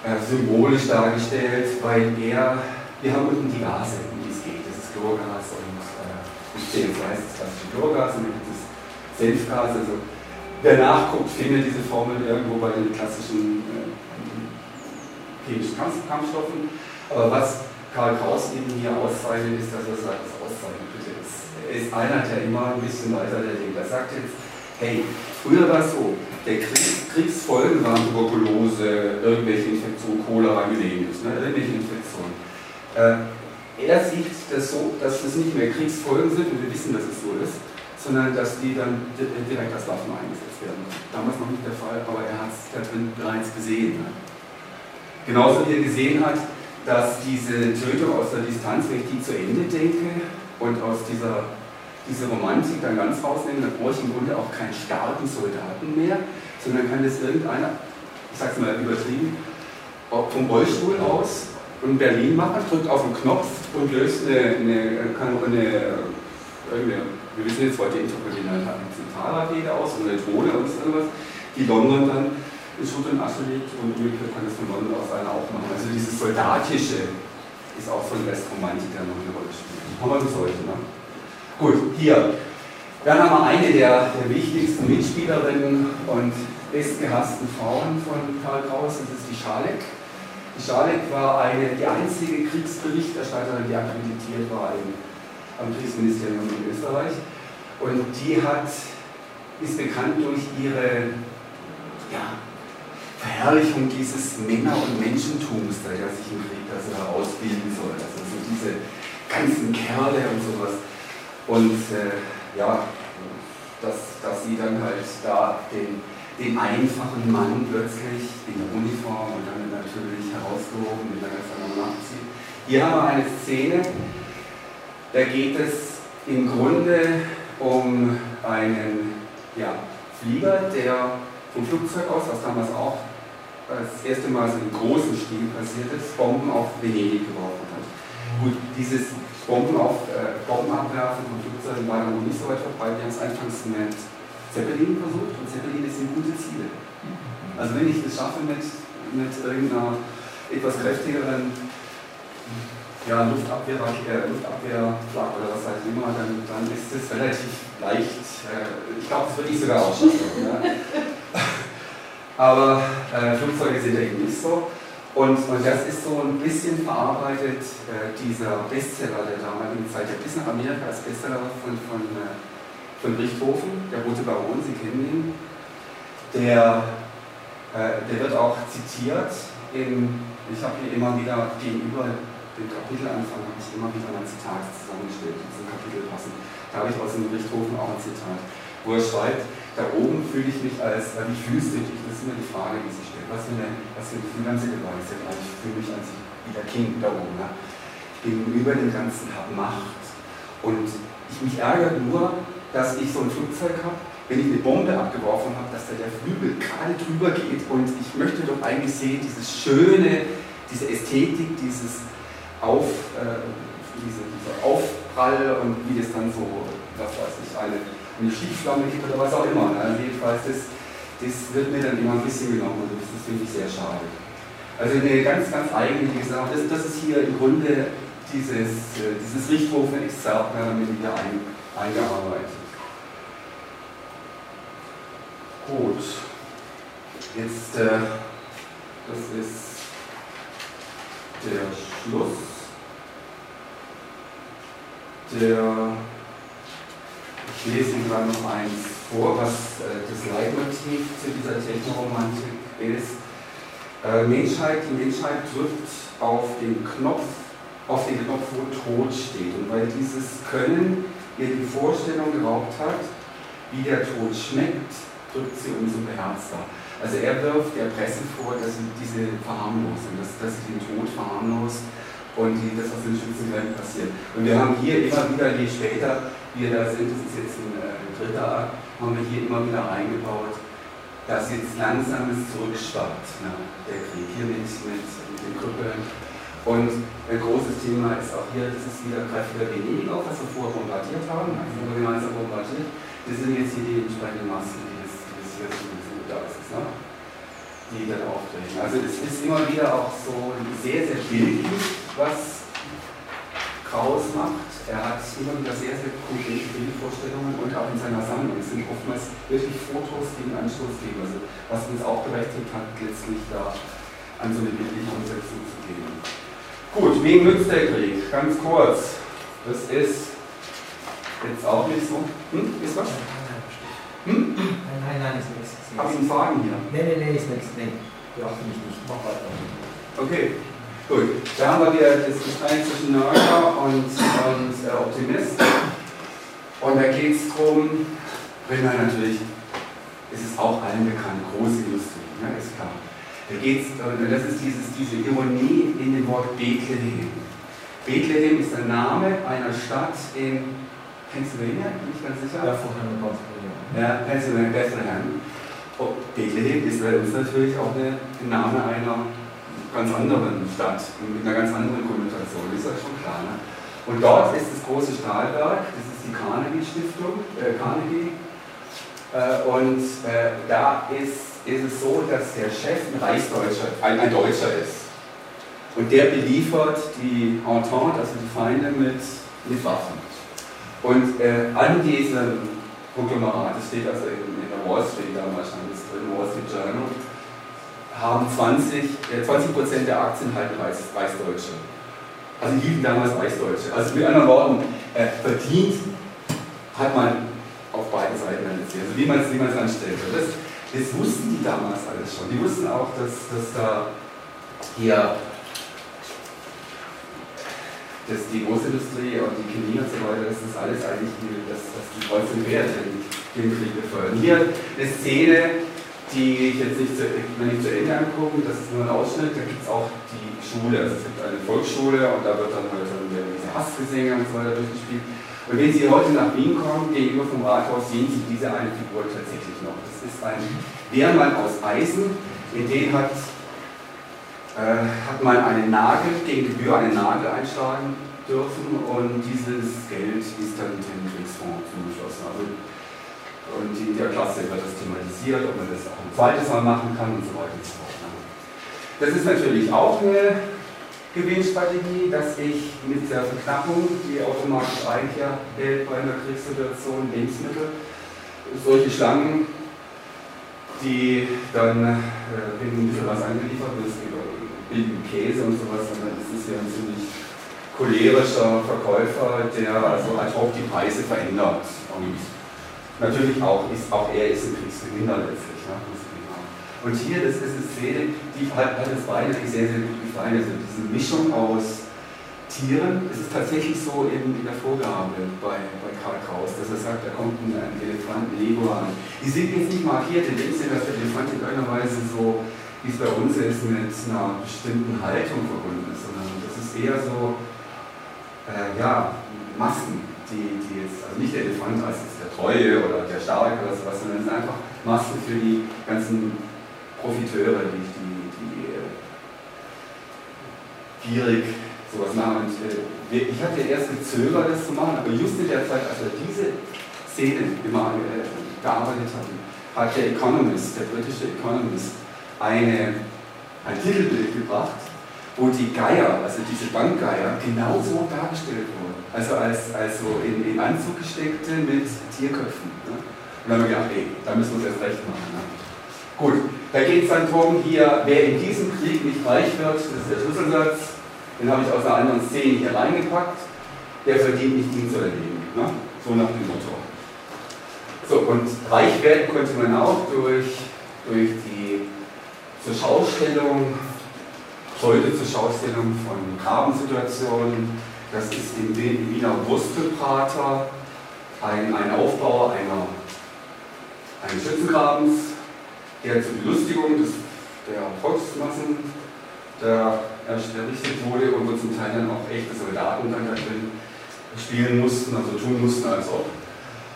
Speaker 1: äh, symbolisch dargestellt, weil er, wir haben unten die Gase, um die es geht. Das ist Chlorgas und äh, CO2 ist das klassische Chlorgas und dann gibt es Senfgas. Also, wer nachguckt, findet diese Formel irgendwo bei den klassischen äh, chemischen Kampfstoffen. Aber was Karl Kraus eben hier auszeichnet, ist, dass er sagt, das auszeichnet bitte. Er ist einer, der immer ein bisschen weiter der denkt. Er sagt jetzt, hey, früher war es so, der Krieg, Kriegsfolgen waren Tuberkulose, irgendwelche Infektionen, Cholera, Gelegentlich, ne, irgendwelche Infektionen. Äh, er sieht das so, dass das nicht mehr Kriegsfolgen sind, und wir wissen, dass es so ist, sondern dass die dann direkt als Waffen eingesetzt werden. Damals noch nicht der Fall, aber er hat es da drin bereits gesehen. Ne? Genauso wie er gesehen hat, dass diese Tötung aus der Distanz, wenn ich die zu Ende denke und aus dieser, dieser Romantik dann ganz rausnehme, dann brauche ich im Grunde auch keinen starken Soldaten mehr, sondern kann das irgendeiner, ich sag's mal übertrieben, vom Rollstuhl aus in Berlin machen, drückt auf den Knopf und löst eine, eine, eine, eine wir wissen jetzt heute Zentralrakete aus oder eine Drohne oder irgendwas, die London dann in Schutt und Asche liegt und umgekehrt kann das von London aus einer auch machen. Also dieses Soldatische ist auch von Restromantiker noch eine Rolle spielt. Haben wir bis heute. Ne? Gut, hier. Dann haben wir eine der, der wichtigsten Mitspielerinnen und bestgehassten Frauen von Karl Kraus, das ist die Schalek. Die Schalek war eine, die einzige Kriegsberichterstatterin, die akkreditiert war im, am Kriegsministerium in Österreich. Und die hat, ist bekannt durch ihre ja, Verherrlichung dieses Männer- und Menschentums, der sich im Krieg also herausbilden soll. Also so diese ganzen Kerle und sowas. Und äh, ja, dass, dass sie dann halt da den, den einfachen Mann plötzlich in der Uniform und dann natürlich herausgehoben mit einer nachzieht. Hier haben wir eine Szene, da geht es im Grunde um einen ja, Flieger, der vom Flugzeug aus, was damals auch das erste Mal so im großen Stil passiert ist, Bomben auf Venedig geworfen hat. Gut, dieses Bomben auf, äh, Bombenabwerfen von Flugzeugen war noch nicht so weit verbreitet. Wir haben es anfangs mit Zeppelin versucht und Zeppelin sind gute Ziele. Also wenn ich das schaffe mit, mit irgendeiner etwas kräftigeren ja, Luftabwehr, äh, Luftabwehrflak oder was halt immer, dann, dann ist es relativ leicht. Äh, ich glaube, das würde ich sogar auch schaffen. Ja. <laughs> Aber äh, Flugzeuge sind eben nicht so. Und, und das ist so ein bisschen verarbeitet, äh, dieser Bestseller der damaligen Zeit, der bis nach Amerika als Bestseller von, von, äh, von Richthofen, der Rote Baron, Sie kennen ihn. Der, äh, der wird auch zitiert in, ich habe hier immer wieder gegenüber dem Kapitelanfang, habe ich immer wieder ein Zitat zusammengestellt, die zum Kapitel passen. Da habe ich aus dem Richthofen auch ein Zitat. wo er schreibt, da oben fühle ich mich als, äh, wie fühlst du? Das ist immer die Frage, die sich stellt. Was für, eine, was für ein Gefühl haben Sie dabei? Ich fühle mich als wie der King da oben. Ne? Ich bin über dem Ganzen, habe Macht. Und ich mich ärgere nur, dass ich so ein Flugzeug habe, wenn ich eine Bombe abgeworfen habe, dass da der Flügel gerade drüber geht und ich möchte doch eigentlich sehen, dieses schöne, diese Ästhetik, dieses Auf, äh, diese, dieser Aufprall und wie das dann so, was weiß ich, eine, eine Schiefschlamme gibt oder was auch immer. Ne? Also jedenfalls, das, das wird mir dann immer ein bisschen genommen und das, finde ich sehr schade. Also eine ganz, ganz eigentliche Sache. Das, das ist hier im Grunde dieses, äh, dieses Richthofen-Exzerpt oder weniger ein, eingearbeitet. Gut, jetzt, äh, das ist der Schluss. Der, ich lese Ihnen gerade noch eins vor, was äh, das Leitmotiv zu dieser Technoromantik ist. Äh, Menschheit, die Menschheit drückt auf den Knopf, auf den Knopf, wo Tod steht. Und weil dieses Können ihr die Vorstellung geraubt hat, wie der Tod schmeckt, drückt sie umso beherzter. Also er wirft der Presse vor, dass sie diese verharmlosen, dass, dass sie den Tod verharmlost und die, das, was in Schützengräben passiert. Und wir haben hier immer wieder, je später wir da sind, das ist jetzt ein, äh, dritter Akt, haben wir hier immer wieder eingebaut, dass jetzt langsames Zurückschwappt, ne, der Krieg, hier mit, mit, mit den Krüppeln. Und ein großes Thema ist auch hier, das ist wieder kräftiger Venedig, auch was wir vorher bombardiert haben, also wir gemeinsam bombardiert. Das sind jetzt hier die entsprechenden Massen, hier da ist ne? die dann auftreten. Also es ist immer wieder auch so sehr, sehr bildlich, was Kraus macht. Er hat immer wieder sehr, sehr konkrete Bildvorstellungen und auch in seiner Sammlung es sind oftmals wirklich Fotos, die einen Anstoß geben. Also was uns auch berechtigt hat, letztlich da an so eine bildliche Umsetzung zu gehen. Gut, wem nützt der Krieg? Ganz kurz. Das ist jetzt auch nicht so. Hm? Ist was?
Speaker 2: Hm? Nein, nein, nein, ist nichts.
Speaker 1: Habe ich einen Faden hier?
Speaker 2: Nein, nein, nein, ist nichts. Nein, brauche mich nicht. Mach weiter.
Speaker 1: Okay, gut. Da haben wir wieder das Gespräch zwischen Nörgler und, und äh, Optimist. Und da geht es darum, wenn man natürlich, es ist auch allen bekannt, große Industrie, ne, ist klar. Da geht es, äh, das ist dieses, diese Ironie in dem Wort Bethlehem. Bethlehem ist der Name einer Stadt in Pennsylvania, bin ich ganz sicher.
Speaker 2: Ja, vorher eine Pennsylvania.
Speaker 1: Ja, Pennsylvania, Bethlehem. Oh, Bethlehem ist bei uns natürlich auch ein Name einer ganz anderen Stadt mit einer ganz anderen Konnotation, ist ja schon klar. Ne? Und dort ist das große Stahlwerk, das ist die Carnegie Stiftung, äh, Carnegie. Äh, und äh, da ist, ist es so, dass der Chef ein Reichsdeutscher, ein, ein Deutscher ist. Und der beliefert die Entente, also die Feinde, mit, mit Waffen. Und äh, an diesem Konglomerat, das steht also in, in der Wall Street damals stand das drin, Wall Street Journal, haben 20, äh, 20 der Aktien halten Reichs, Reichsdeutsche. Also hielten damals Reichsdeutsche. Also mit anderen Worten, äh, verdient hat man auf beiden Seiten ein bisschen. Also wie man es anstellt. Das, das wussten die damals alles schon. Die wussten auch, dass, dass da hier dass die Großindustrie und die Chemie und so weiter, das ist alles eigentlich, die, das, das die Kreuz und Quer den, Krieg befördern. Hier eine Szene, die ich jetzt nicht zu, nicht zu Ende angucken, das ist nur ein Ausschnitt, da gibt es auch die Schule, also es gibt eine Volksschule und da wird dann halt dann diese Hassgesänge und so weiter durchgespielt. Und wenn Sie heute nach Wien kommen, gegenüber vom Rathaus, sehen Sie diese eine Figur tatsächlich noch. Ist ein Wehrmann aus Eisen, in den hat äh, hat man einen Nagel, gegen Gebühr einen Nagel einschlagen dürfen und dieses Geld ist dann dem Kriegsfonds zugeflossen. Also, und in der Klasse wird das thematisiert, ob man das auch ein zweites Mal machen kann und so weiter und so fort. Das ist natürlich auch eine Gewinnstrategie, dass ich mit der Verknappung, die automatisch Einkehr hält bei einer Kriegssituation, Lebensmittel, solche Schlangen, die dann, äh, wenn bisschen was angeliefert wird, billigen Käse und sowas, es ist ja ein ziemlich cholerischer Verkäufer, der also ad hoc die Preise verändert. Und natürlich auch, ist, auch er ist ein Kriegsgewinner letztlich. Ne? Und hier, das ist eine Szene, die hat, hat es beide sehr, sehr gut gefallen. Also diese Mischung aus Tieren. Es ist tatsächlich so in, in der Vorgabe bei, bei Karl Kraus, dass er sagt, da kommt ein, ein Elefant, ein Leguan. Die sind jetzt nicht markiert in dem Sinne, dass der Elefant in irgendeiner Weise so, wie es bei uns ist, mit einer bestimmten Haltung verbunden ist, sondern das ist eher so, äh, ja, Masken, die, die jetzt, also nicht der Elefant als der Treue oder der Starke oder sowas, sondern es sind einfach Masken für die ganzen Profiteure, die, die, die äh, gierig sowas machen. Und, äh, ich hatte erst gezögert, das zu machen, aber just in der Zeit, als wir diese Szene immer äh, gearbeitet hatten, hat der Economist, der britische Economist, eine, ein Titelbild gebracht, wo die Geier, also diese Bankgeier, genauso dargestellt wurden. Also als, als so in, in Anzug gesteckte mit Tierköpfen. Ne? Und dann haben wir gedacht, ey, da müssen wir uns erst recht machen. Ne? Gut, da geht es dann darum, hier, wer in diesem Krieg nicht reich wird, das ist der Schlüsselsatz, den habe ich aus einer anderen Szene hier reingepackt, der verdient nicht ihn zu erleben. Ne? So nach dem Motto. So, und reich werden könnte man auch durch, durch die zur Schaustellung, heute zur Schaustellung von Grabensituationen. Das ist im Wiener Wurstelprater ein, ein Aufbau einer, eines Schützengrabens, der zur Belustigung des, der Volksmassen der errichtet wurde und wo zum Teil dann auch echte Soldaten dann da drin spielen mussten, also tun mussten als ob.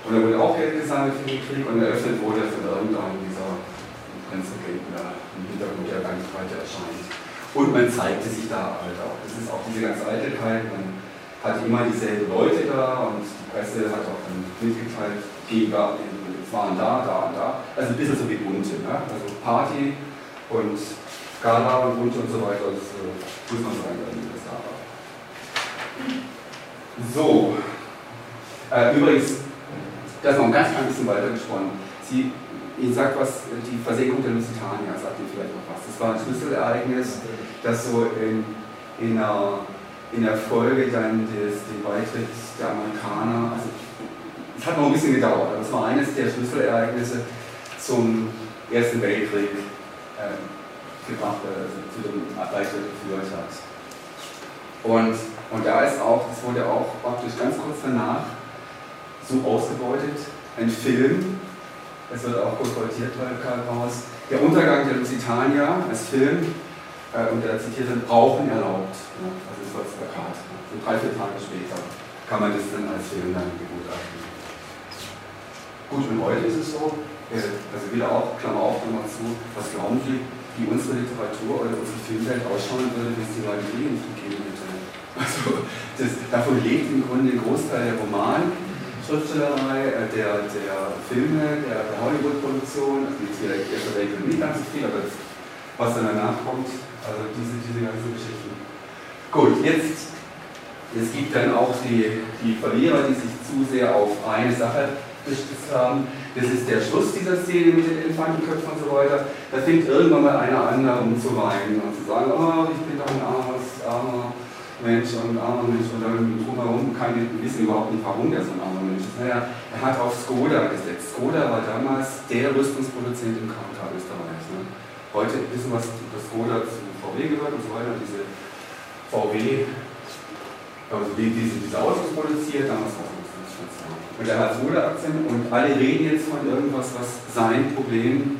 Speaker 1: Und da wurde auch Geld gesammelt für den Krieg und eröffnet wurde von irgendeinem dieser Prinzregenten da im Hintergrund, der gar nicht weiter erscheint. Und man zeigte sich da halt auch. Das ist auch diese ganze Eitelkeit. Man hatte immer dieselben Leute da und die Presse hat auch dann mitgeteilt, die waren da, da und da. Also ein bisschen so wie Bunte. Ne? Also Party und Skala und Wunsch und so weiter, das äh, muss man sagen, wie das da war. So, äh, übrigens, das noch ein ganz klein bisschen weiter gesponnen. Sie, Ihnen sagt was, die Versenkung der Lusitania, sagt Ihnen vielleicht noch was. Das war ein Schlüsselereignis, das so in, in, einer, in der Folge dann des, den Beitritt der Amerikaner, also es hat noch ein bisschen gedauert, aber es war eines der Schlüsselereignisse zum Ersten Weltkrieg. Ähm, gebracht, zu dem Beitritt geführt hat. Und, und da ist auch, das wurde auch praktisch ganz kurz danach so ausgebeutet, ein Film, es wird auch kolportiert bei Karl Raus, der Untergang der Lusitania als Film, äh, und der zitierte Brauchen erlaubt. Also das war das Plakat. So drei, vier Tage später kann man das dann als Film dann begutachten. Gut, und heute ist es so, äh, also wieder auch, Klammer auf, Klammer zu, was glauben Sie, wie unsere Literatur oder unsere Filmwelt ausschauen würde, wenn es die neue Medien gegeben hätte. Also das, davon lebt im Grunde ein Großteil der Roman, Schriftstellerei, äh, der, der Filme, der, Hollywood-Produktion, also jetzt hier Erster Weltkrieg nicht ganz so viel, aber das, was dann danach kommt, also diese, diese ganzen Geschichten. Gut, jetzt, es gibt dann auch die, die Verlierer, die sich zu sehr auf eine Sache gestützt haben. Das ist der Schluss dieser Szene mit den Elefantenköpfen und so weiter. Da fängt irgendwann mal einer an, um zu weinen und zu sagen, oh, ich bin doch ein armes, armer Mensch und ein armer Mensch und dann drumherum keine wissen überhaupt nicht, warum der so ein armer Mensch ist. Naja, er hat auf Skoda gesetzt. Skoda war damals der Rüstungsproduzent im Kautal Österreichs. Ne? Heute wissen wir, dass Skoda zu VW gehört und so weiter. Diese VW, also die, diese, diese Autos produziert, damals war es und er hat Skoda-Aktien und alle reden jetzt von irgendwas, was sein Problem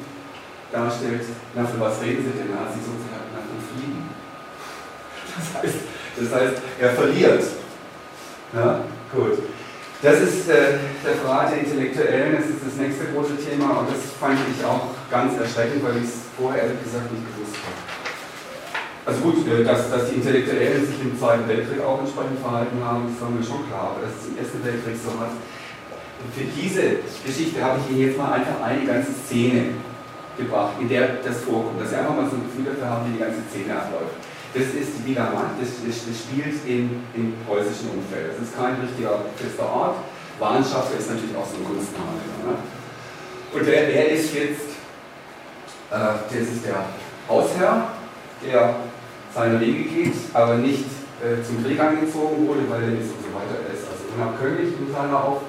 Speaker 1: darstellt. Na, für was reden sie denn? Na, sie sozusagen nach dem Frieden. Das heißt, das heißt, er verliert. Ja, gut. Das ist äh, der Verrat der Intellektuellen, das ist das nächste große Thema und das fand ich auch ganz erschreckend, weil ich es vorher ehrlich gesagt nicht gewusst habe. Also gut, äh, dass, dass die Intellektuellen sich im Zweiten Weltkrieg auch entsprechend verhalten haben, war mir schon klar, aber dass es im Ersten Weltkrieg so was und für diese Geschichte habe ich Ihnen jetzt mal einfach eine ganze Szene gebracht, in der das vorkommt, dass Sie einfach mal so ein Gefühl dafür haben, wie die ganze Szene abläuft. Das ist die Villa Mann, das, das, das spielt im, im preußischen Umfeld. Das ist kein richtiger fester Ort. Warnschaffer ist natürlich auch so ein Kunstname. Ne? Und wer, wer ist jetzt, äh, das ist der Hausherr, der seine Wege geht, aber nicht äh, zum Krieg angezogen wurde, weil er ist und so weiter. Er ist also unabkömmlich in seiner Auf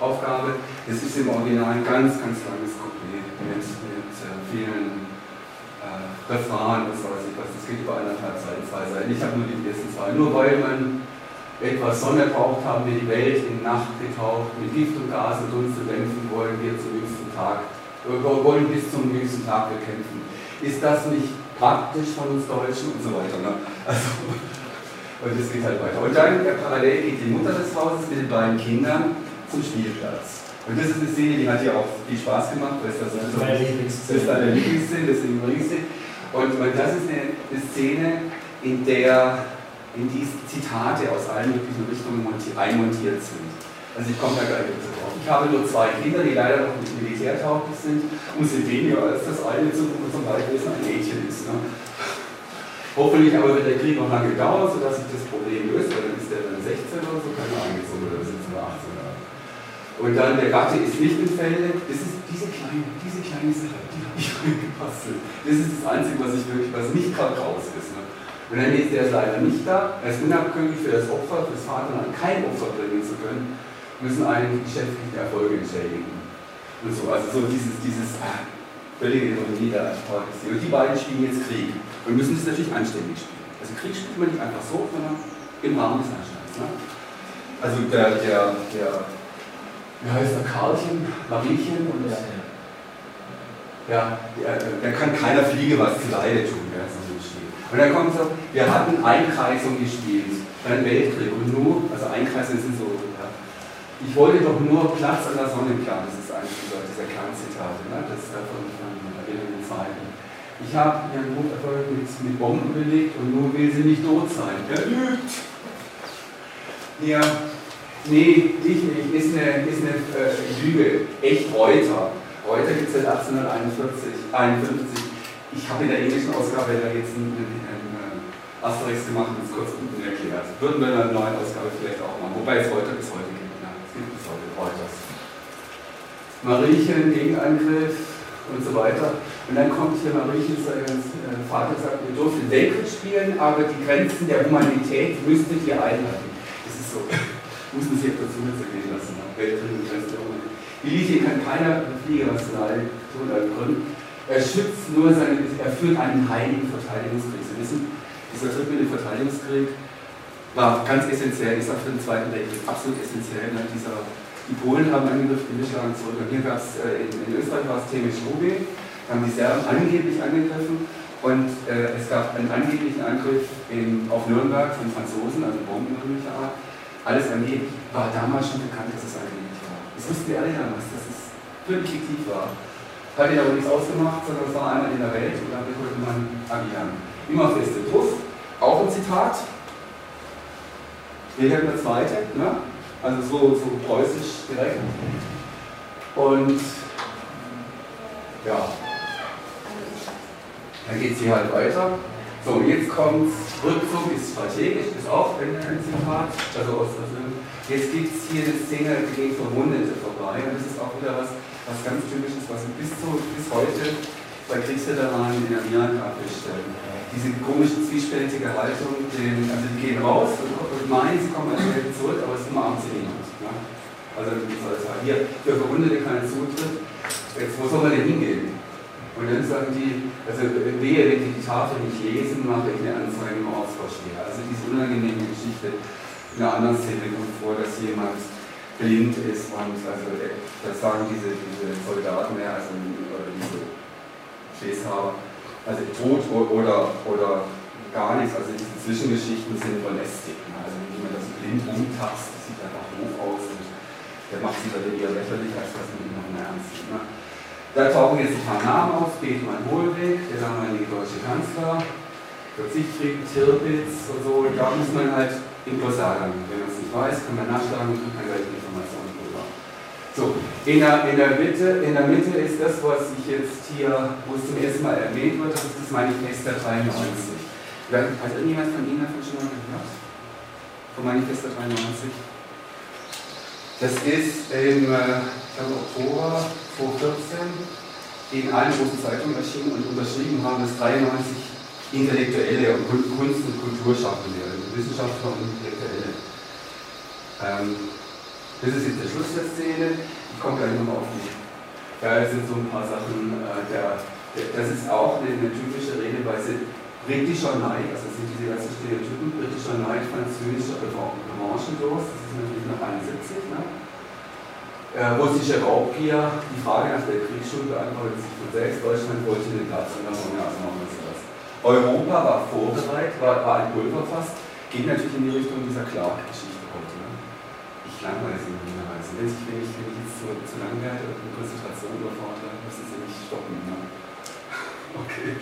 Speaker 1: Aufgabe. Es ist im Original ein ganz, ganz langes Couplet mit, mit äh, vielen äh, Refrain, das weiß ich was. Das geht über eineinhalb Seiten, zwei Seiten. Ich habe nur die ersten zwei. Nur weil man etwas Sonne braucht, haben wir die Welt in Nacht getaucht. Mit Gift und Gas und Dunst Dämpfen wollen wir zum jüngsten Tag, wollen bis zum jüngsten Tag bekämpfen. Ist das nicht praktisch von uns Deutschen und so weiter? Ne? Also, <laughs> und es geht halt weiter. Und dann äh, parallel geht die Mutter des Hauses mit den beiden Kindern zum Spielplatz. Und das ist eine Szene, die hat ja auch viel Spaß gemacht, weil es das,
Speaker 2: das ist meine Lieblingsszene.
Speaker 1: Das ist eine Lieblingsszene, deswegen bringe ich sie. Und, und das ist eine, eine Szene, in der in die Zitate aus allen möglichen Richtungen einmontiert sind. Also ich komme da gleich dazu drauf. Ich habe nur zwei Kinder, die leider noch nicht militärtauglich sind und sind weniger als das eine zum, zum Beispiel ein Mädchen ist. Ne? Hoffentlich aber wird der Krieg noch lange dauern, sodass sich das Problem löst, weil dann ist der dann 16 oder so, kann er eingezogen oder 17 oder 18 oder Und dann der Gatte ist nicht im Felde. Das ist diese kleine, diese kleine Sache, die habe ich <laughs> reingepastelt. Das ist das Einzige, was ich wirklich, was nicht gerade raus ist. Ne? Und dann ist der leider nicht da. Er ist unabhängig für das Opfer, für das Vaterland kein Opfer bringen zu können, müssen einen geschäftlichen Erfolge entschädigen. Und so, also so dieses, dieses ah, völlige Ironie der Sprache. Und die beiden spielen jetzt Krieg und müssen es natürlich anständig spielen. Also Krieg spielt man nicht einfach so, sondern im Rahmen des Anstands. Ne? Also der, der, der, wie heißt der, Karlchen, Mariechen und ja, ja der kann keiner Fliege was zu Leide tun. Ja, so und dann kommt so, wir hatten Einkreisung gespielt, dann Weltkrieg und nur, also Einkreisung sind so, ja. ich wollte doch nur Platz an der Sonne planen, das ist eines dieser, Kernzitate, ne? das ist davon von Wilhelm II. Ich habe ihren Noterfolg mit, mit Bomben belegt und nur will sie nicht tot sein. Er lügt. Ja, nee, ich nicht, ist eine, ist eine äh, Lüge. Echt Reuter. Reuter gibt es seit 1841. 51 ich habe in der englischen Ausgabe da jetzt einen, einen, einen Asterix gemacht und es kurz unten erklärt. Würden wir in einer neuen Ausgabe vielleicht auch machen, wobei es heute bis heute gibt. Ja, es gibt bis heute Reuters. Mariechen, Gegenangriff und so weiter. Und dann kommt hier Mariechens äh, Vater sagt, ihr dürft Weltkrieg spielen, aber die Grenzen der Humanität müsstet ihr einhalten. Das ist so, Zunge zergehen lassen. Die Linie kann keiner Flieger rational tun, gründen. Er schützt nur seine, er führt einen heiligen Verteidigungskrieg. Sie wissen, dieser dem Verteidigungskrieg war ganz essentiell, ist auch für den Zweiten Weltkrieg absolut essentiell. Ne? Dieser, die Polen haben angegriffen, die Mischlagen zurück. Und hier gab es, äh, in, in, Österreich war es Temisch Rubi, haben die Serben angeblich angegriffen. Und äh, es gab einen angeblichen Angriff in, auf Nürnberg von Franzosen, also Bomben Art. Alles angeblich war damals schon bekannt, dass es angeblich war. Das wussten wir alle damals, dass es völlig fiktiv war. Hat ihn aber nichts ausgemacht, sondern es war einmal in der Welt und damit konnte man agieren. Immer feste Tuff, auch ein Zitat. Wilhelm II., ne? also so, so preußisch direkt. Und ja, dann geht sie halt weiter. So, jetzt kommt Rückzug ist strategisch, ist auch ein, Zitat. Also aus, also jetzt gibt es hier eine Szene, die geht Verwundete vorbei und das ist auch wieder was, was ganz typisches, was bis, zu, bis heute bei Kriegsveteranen in Amerika feststellen. Diese komische, zwiespältige Haltung, den, also die gehen raus und, und meinen, sie kommen als Helden zurück, aber es umarmt sie niemand. Ja? Also hier, für Verwundete keinen Zutritt, jetzt, wo soll man denn hingehen? Und dann sagen die, also wehe, wenn die die Tafel nicht lesen, mache ich eine Anzeige im Ortsvorsteher. Also diese unangenehme Geschichte in einer anderen Szene kommt vor, dass jemand blind ist und also das sagen diese, diese Soldaten ja, also oder diese Befehlshaber, also tot oder, oder gar nichts, also diese Zwischengeschichten sind lästig. Ne? Also wie man das blind umtast, das sieht einfach doof aus und der macht sich dann eher lächerlich, als dass man ihn noch mehr ernst nimmt. Ne? Da tauchen jetzt ein paar Namen auf, Bethmann Hohlweg, der damalige deutsche Kanzler, Siegfried Tirpitz und so, da muss man halt im Glossar Wenn man es nicht weiß, kann man nachschlagen und kann gleich Informationen drüber. So, in der, in, der Mitte, in der Mitte ist das, was ich jetzt hier, wo es zum ersten Mal erwähnt wird, das ist das Manifest der 93. Hat irgendjemand von Ihnen davon schon mal gehört? Vom Manifest der 93? Das ist im äh, Oktober 2014 in allen großen Zeitungen erschienen und unterschrieben haben das 93 Intellektuelle und Kunst- und Kulturschaffende, also Wissenschaftler und Intellektuelle. Ähm, das ist jetzt der Schluss der Szene. Ich komme gleich nochmal auf die. Da sind so ein paar Sachen. Äh, der, der, das ist auch eine, eine typische Redeweise britischer Neid, also ganzen Stereotypen, britischer Neid, französischer Revanchenlos, das ist natürlich noch 71, ne? äh, russische Raubgier, die Frage nach der Kriegsschuld beantwortet sich von selbst, Deutschland wollte den Platz und dann also machen wir das. Europa war vorbereitet, war, war ein Pulverfass, geht natürlich in die Richtung dieser Clark-Geschichte heute. Ne? Ich langweile Sie nicht mehr. Also wenn ich, wenn ich, jetzt zu, zu lang werde und eine Konzentration überfordere, müssen Sie mich stoppen. Ne? <laughs> Okay.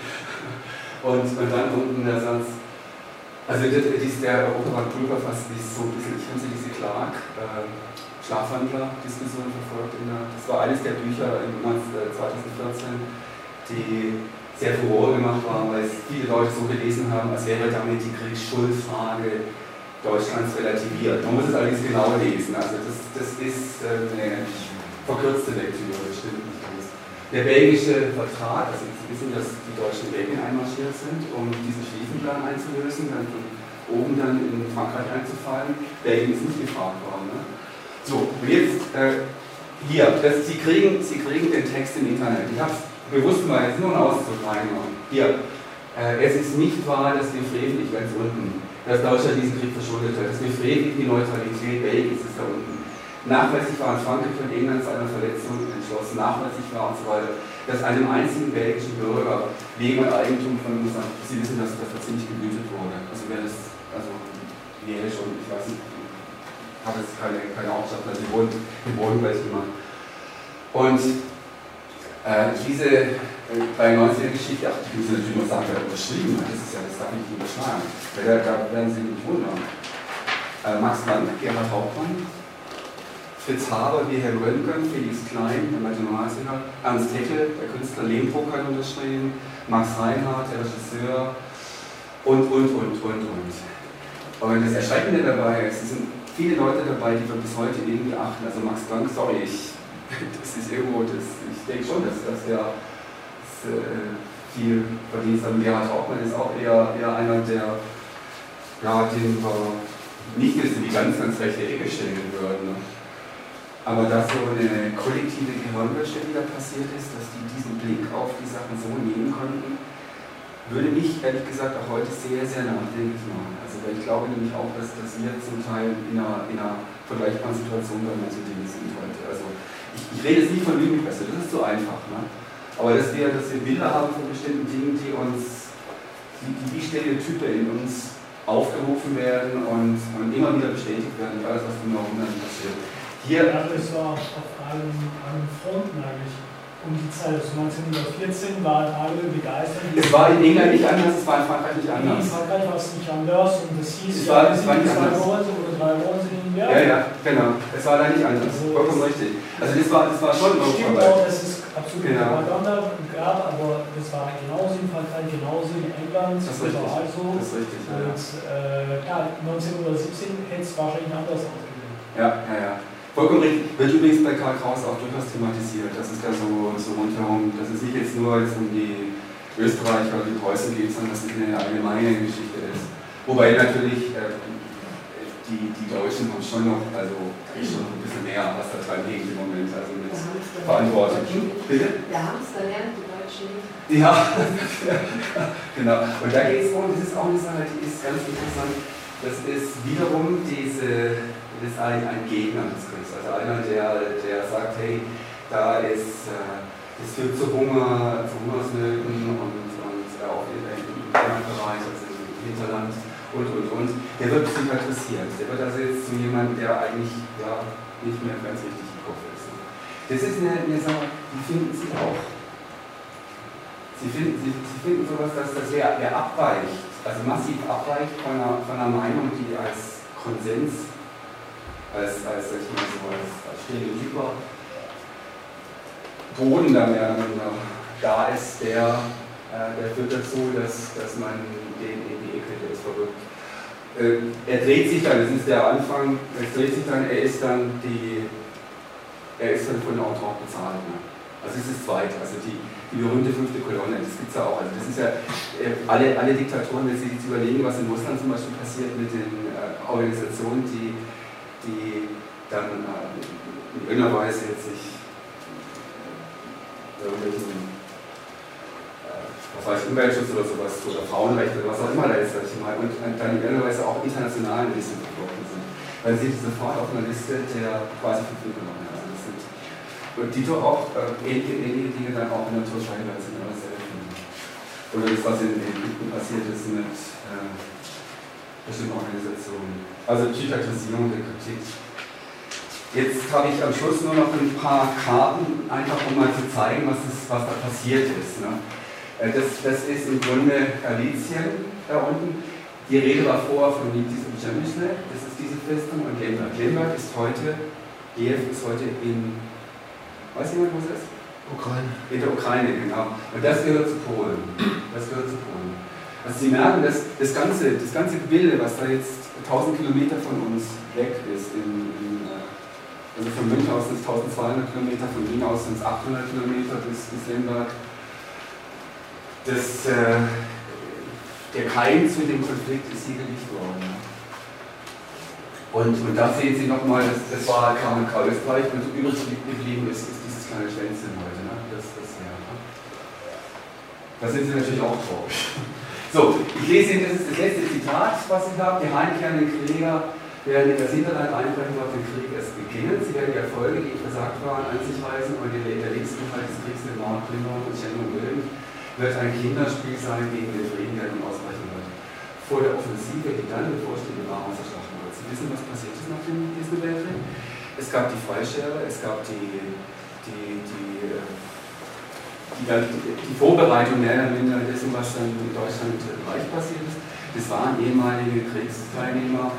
Speaker 1: Und, und dann unten der Satz, also dies, der Europarat Pulverfass ist so ein bisschen, ich sie diese Clark, äh, Schlafwandler-Diskussion verfolgt. Der, das war eines der Bücher im März 2014, äh, die sehr furore gemacht waren, weil es viele Leute so gelesen haben, als wäre damit die Kriegsschuldfrage Deutschlands relativiert. Man muss es allerdings genau lesen. Also das, das ist äh, eine verkürzte Lektüre, das stimmt nicht. Der belgische Vertrag, also Sie wissen, dass die Deutschen in Belgien einmarschiert sind, um diesen Schlieffenplan einzulösen, dann von oben dann in Frankreich einzufallen. Belgien ist nicht gefragt worden. Ne? So, und jetzt äh, hier, das, Sie, kriegen, Sie kriegen den Text im Internet. Ich habe es bewusst mal jetzt nur einen Auszug reingenommen. Hier, äh, es ist nicht wahr, dass wir friedlich, ganz unten, dass Deutschland diesen Krieg verschuldet hat, dass wir friedlich die Neutralität Belgiens ist da unten nachweislich war in Frankreich von England zu einer Verletzung entschlossen, nachweislich war und so weiter, dass einem einzigen belgischen Bürger Leben und Eigentum von Sie wissen, dass dafür ziemlich gebütet wurde. Also wer das, also wäre schon, ich weiß nicht, hat es keine, keine Hauptstadt, also die wurden, die wurden gleich gemacht. Und äh, diese, äh, bei 90er Geschichte, ach, die sagen, wer unterschrieben hat, das ist ja, das darf ich nicht überschlagen. Da, da werden Sie nicht wundern. Äh, Max Land, Gerhard Hauptmann, Fritz Haber, Wilhelm Röntgen, Felix Klein, der Mathematiker, Ernst Heckel, der Künstler Lehmbruck hat unterschrieben, Max Reinhardt, der Regisseur und, und, und, und, und. Und das Erschreckende dabei ist, es sind viele Leute dabei, die wir bis heute irgendwie achten. Also Max Planck, sorry, ich, <laughs> das ist irgendwo, das, ich denke schon, dass, dass der dass, äh, viel Verdienst hat. Gerhard Hauptmann ist auch eher, eher einer, der ja, den wir nicht in die ganz, ganz rechte Ecke stellen würden. Ne? Aber dass so eine kollektive Gehirnwäsche wieder passiert ist, dass die diesen Blick auf die Sachen so nehmen konnten, würde mich ehrlich gesagt auch heute sehr, sehr nachdenklich machen. Also weil ich glaube nämlich auch, dass, dass wir zum Teil in einer, in einer vergleichbaren Situation bei manchen Dingen sind heute. Also ich, ich rede jetzt nicht von Lügenpresse, das ist zu einfach. Ne? Aber dass wir, dass wir Bilder haben von bestimmten Dingen, die uns, die, die Stereotype in uns aufgerufen werden und, und immer wieder bestätigt werden, alles was von Jahrhunderten passiert.
Speaker 4: Hier. Ja, das war auf allen, allen Fronten eigentlich. Um die Zeit, also 1914 waren alle begeistert.
Speaker 1: Es war in England nicht anders, es war in Frankreich nicht anders.
Speaker 4: In Frankreich war es nicht anders und es hieß,
Speaker 1: es war,
Speaker 4: ja,
Speaker 1: es war
Speaker 4: nicht zwei Monate oder drei Monate in.
Speaker 1: Ja, ja, genau. Es war da nicht anders. Also Vollkommen richtig. Also das war, das war schon
Speaker 4: Stimmt auch, dass es absolut genau. Propaganda gab, aber das war genauso in Frankreich, genauso in England.
Speaker 1: Das ist richtig.
Speaker 4: Also,
Speaker 1: das ist richtig.
Speaker 4: Und äh, klar, 1917 hätte es wahrscheinlich anders ausgesehen.
Speaker 1: Ja, ja, ja. Vollkommen richtig. Wird übrigens bei Karl Kraus auch durchaus thematisiert. Das ist da so, so rundherum, dass es nicht jetzt nur jetzt um die Österreicher oder die Preußen geht, sondern dass es eine allgemeine Geschichte ist. Wobei natürlich äh, die, die Deutschen haben schon noch, also schon ein bisschen mehr, was da dran hängt im Moment, also mit Verantwortung.
Speaker 5: Bitte? Der Hamster lernt die Deutschen nicht.
Speaker 1: Ja, <laughs> genau. Und da geht es um, das ist auch eine Sache, die ist ganz interessant. Das ist wiederum diese ist ein, ein Gegner des Kriegs. Also einer, der, der sagt, hey, da ist, äh, das führt zu Hunger, zu Hungersnöten und, und äh, auch im Heimatbereich, also im Hinterland und, und, und. Der wird sich interessiert. Der wird also jetzt zu jemandem, der eigentlich ja, nicht mehr ganz richtig im Kopf ist. Das ist eine, eine Sache, die finden Sie auch. Sie finden, Sie, Sie finden sowas, dass das wer, wer abweicht, also massiv abweicht von einer, von einer Meinung, die als Konsens als, als, ich mal so als, als stereotyper Boden da mehr da ist, der, äh, der führt dazu, dass, dass man den in die Ecke, der ist verrückt. Äh, er dreht sich dann, das ist der Anfang, es dreht sich dann, er ist dann die, er ist dann von der Autor bezahlt. Ne? Also das ist das zweite, also die, die berühmte fünfte Kolonne, das gibt es ja auch. Also das ist ja, äh, alle, alle Diktatoren, wenn Sie sich überlegen, was in Russland zum Beispiel passiert mit den Organisationen, die die dann äh, in irgendeiner Weise jetzt sich irgendwelchen, äh, was Bereich Umweltschutz oder sowas oder Frauenrechte oder was auch immer da ist, sag ich mal, und dann idealerweise auch internationalen Listen verflochten sind. Dann sind sie sofort auf einer Liste der quasi Verfügung. Also sind, und Dito auch äh, ähnliche, ähnliche Dinge dann auch in der immer selten. Oder das, was in Ägypten passiert ist mit äh, bestimmten Organisationen. Also Psychiatrisierung der Kritik. Jetzt habe ich am Schluss nur noch ein paar Karten, einfach um mal zu zeigen, was, ist, was da passiert ist. Ne? Äh, das, das ist im Grunde Galizien da unten. Die Rede war vorher von und Przemysl, das ist diese Festung, und Lemberg. Lemberg ist heute, Kiew ist heute in, weiß jemand, wo es ist?
Speaker 2: Ukraine.
Speaker 1: In der Ukraine, genau. Und das gehört zu Polen. Das gehört zu Polen. Also Sie merken, dass das ganze, das ganze Gebilde, was da jetzt 1000 Kilometer von uns weg ist, in, in, äh, also von München aus sind es 1200 Kilometer, von Wien aus sind es 800 Kilometer bis, bis Lemberg, das, äh, der Keim zu dem Konflikt ist hier gelegt worden. Und, und da sehen Sie nochmal, das, das war Carmen Österreich und übrig geblieben ist, ist dieses kleine Schwänzchen heute. Ne? Das, das, ja, da sind Sie natürlich auch traurig. So, ich lese Ihnen, das das letzte Zitat, was ich habe. Die heimkehrenden Krieger werden in das Hinterland einbrechen und den Krieg erst beginnen. Sie werden die Erfolge, die versagt waren, an sich reißen und in der letzten Teil des Kriegs den Mord, Plünderung und willen wird ein Kinderspiel sein gegen den Frieden, der nun ausbrechen wird. Vor der Offensive, die dann bevorsteht, war ausgeschlagen wird. Sie wissen, was passiert ist nach dem Ersten Weltkrieg? Es gab die Freischere, es gab die, die, die, die, die Vorbereitung mehr oder minder dessen, was dann in Deutschland im Reich passiert ist. Das waren ehemalige Kriegsteilnehmer,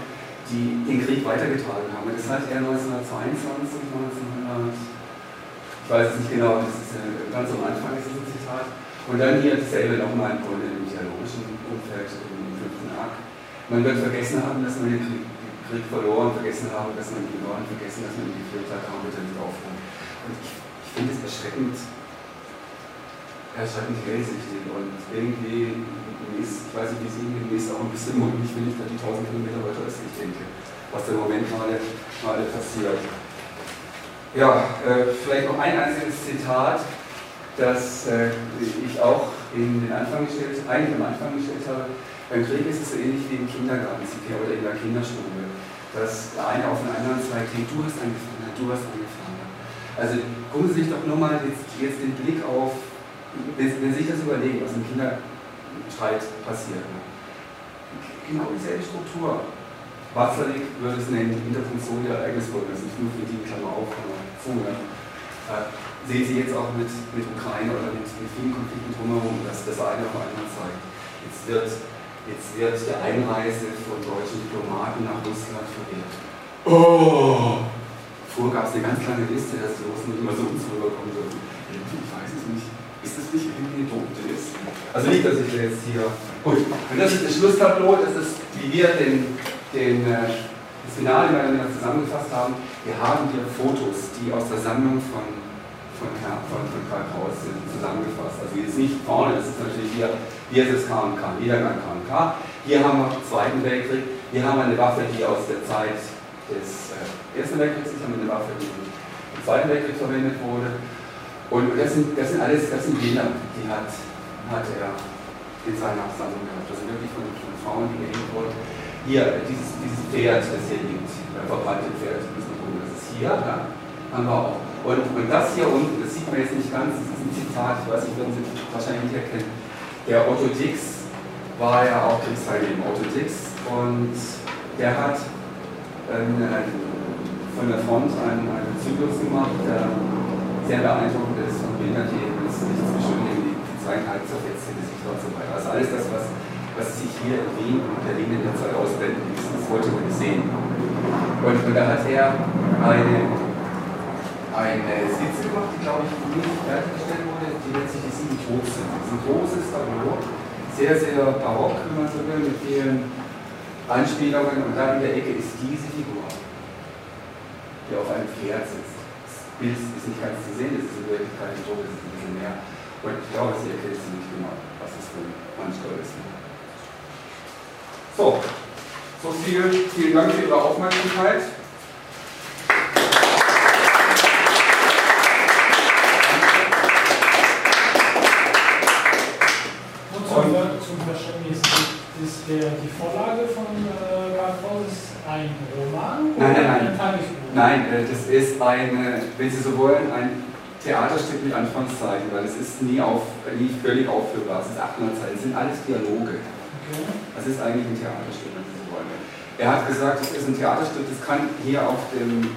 Speaker 1: die den Krieg weitergetragen haben. Das hat er 1922, 1900, ich weiß es nicht genau, das ist ganz am Anfang ist ein Zitat, und dann hier dasselbe nochmal im Grunde im dialogischen Umfeld im fünften Akt. Man wird vergessen haben, dass man den Krieg, Krieg verloren, vergessen haben, dass man ihn verloren, vergessen, dass man ihn geführt hat, haben wir nicht aufhören. Und ich, ich finde es erschreckend, erschreckend hellsichtig und irgendwie, ist, ich weiß nicht, wie Sie mir ist auch ein bisschen mulmig, wenn ich da die 1000 Kilometer weiter östlich denke, was im Moment gerade, gerade passiert. Ja, äh, vielleicht noch ein einziges Zitat das äh, ich auch in den Anfang gestellt, eigentlich am Anfang gestellt habe. Beim Krieg ist es so ähnlich wie im Kindergarten oder in der Kinderschule, dass der eine auf den anderen zeigt, hey, du hast angefangen, du hast angefangen. Also gucken Sie sich doch nur mal jetzt, jetzt den Blick auf, wenn, wenn Sie sich das überlegen, was im Kinderstreit passiert. Ne? Genau dieselbe Struktur. Wasserlig würde es nennen, Interfunktion der Ereignisfolge, das ist nicht nur für die Klammer auf, Funge. Äh, sehen Sie jetzt auch mit, mit Ukraine oder mit, mit vielen Konflikten drumherum, dass das eine auf einmal zeigt. Jetzt wird, jetzt wird die Einreise von deutschen Diplomaten nach Russland verwehrt. Oh! Vorher gab es eine ganz lange Liste, dass die Russen nicht immer so uns rüberkommen dürfen. Ich weiß es nicht. Ist das nicht irgendwie doof? Also nicht, dass ich jetzt hier. Gut, und das ist das Schlusstableau, das ist, wie wir den, den, äh, das Finale miteinander zusammengefasst haben. Wir haben hier Fotos, die aus der Sammlung von von, von, von Karl Kraus zusammengefasst. Also jetzt nicht vorne, das ist natürlich hier, hier ist es KMK, Niedergang KMK. Hier haben wir den Zweiten Weltkrieg, hier haben wir eine Waffe, die aus der Zeit des äh, Ersten Weltkriegs ist, haben wir eine Waffe, die im Zweiten Weltkrieg verwendet wurde. Und das sind, das sind alles, das sind Bilder, die hat, hat er in seiner Sammlung gehabt. Das sind wirklich von, von Frauen, die gehängt wurden. Hier, dieses, dieses Pferd, das hier liegt, äh, verbrannte Pferd, das ist hier, ja, haben wir auch. Und, und das hier unten, das sieht man jetzt nicht ganz, das ist ein Zitat, ich weiß nicht, werden Sie wahrscheinlich nicht erkennen. Der Otto Dix war ja auch Kriegsteilnehmer, Otto Dix, und der hat ähm, von der Front einen, einen Zyklus gemacht, der sehr beeindruckend ist und die eben nicht zu beschönigen, die zweieinhalb zerfetzte Gesichter und so weiter. Also alles das, was, was sich hier in Wien und Berlin in der Zeit ausblenden ließ, das wollte man sehen. Und, da hat er eine eine Skizze gemacht, die glaube ich nicht fertiggestellt wurde, die nennt sich die sieben Todsünden. Das ist ein großes Tableau, sehr, sehr barock, wenn man so will, mit vielen Anspielungen und da in der Ecke ist diese Figur, die auf einem Pferd sitzt. Bild ist nicht ganz zu sehen, das ist in Wirklichkeit ein Druck, das ist ein bisschen mehr. Und ich glaube, Sie erkennen nicht genau, was das für ein ist. So, so viel. Vielen Dank für Ihre Aufmerksamkeit. von,
Speaker 4: Ver- zum Verständnis, ist der, die Vorlage von äh, Karl Kraus ein Roman
Speaker 1: Nein, nein, nein. Nein, äh, das ist ein, äh, wenn Sie so wollen, ein Theaterstück mit Anfangszeichen, weil es ist nie, auf, nie völlig aufführbar. Es ist 800 Zeichen, es sind alles Dialoge. Das ist eigentlich ein Theaterstück, wenn Sie so wollen. Er hat gesagt, es ist ein Theaterstück, das kann hier auf, dem,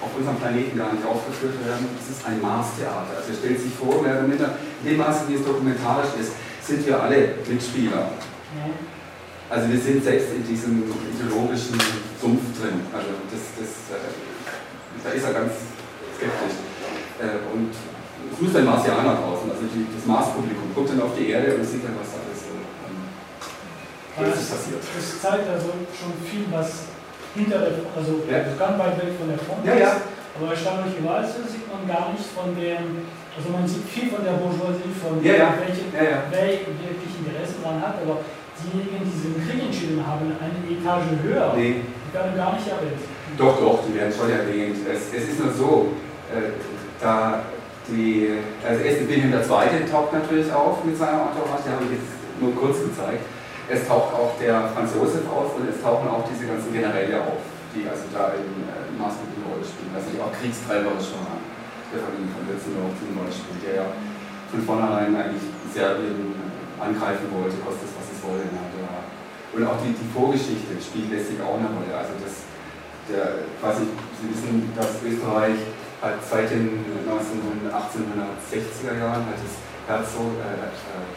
Speaker 1: auf unserem Planeten gar nicht aufgeführt werden. Es ist ein Mars-Theater. Also er stellt sich vor, mehr oder minder, in dem Maße, wie es dokumentarisch ist, sind wir alle Mitspieler.
Speaker 4: Ja.
Speaker 1: Also wir sind selbst in diesem ideologischen Sumpf drin. Also das, das, äh, da ist er ganz skeptisch. Äh, und es muss ein Marsianer draußen, also die, das Marspublikum, guckt dann auf die Erde und sieht dann, was da alles so ähm,
Speaker 4: Das,
Speaker 1: passiert.
Speaker 4: das zeigt also schon viel, was hinter der, also
Speaker 1: Ja.
Speaker 4: ganz weit weg von der Front
Speaker 1: Ja, ja.
Speaker 4: ist. Aber erstaunlicherweise sieht man gar nicht von dem, also man sieht viel von der Bourgeoisie, von
Speaker 1: Ja, ja.
Speaker 4: welche,
Speaker 1: Ja, ja.
Speaker 4: wer wirklich Interessen daran hat, aber diejenigen, die diesen Krieg entschieden haben, eine Etage höher,
Speaker 1: Nee,
Speaker 4: die werden gar nicht erwähnt.
Speaker 1: doch, doch, die werden schon erwähnt. Es, es ist nur so, äh, da die, also erst Wilhelm II. taucht natürlich auf mit seiner Entourage, die habe ich jetzt nur kurz gezeigt. Es taucht auch der Franz Josef auf und es tauchen auch diese ganzen Generäle auf, die also da in äh, maßgebliche Rolle spielen, also die auch kriegstreiberisch waren. Der Familie von Lützenburg zum Beispiel, der ja von vornherein eigentlich Serbien angreifen wollte, kostet es es wolle. Ja, und auch die, die Vorgeschichte spielt letztlich auch eine Rolle. Also das, der, quasi, Sie wissen, dass Österreich hat seit den 19, 1860er Jahren hat es Herzog, äh, äh,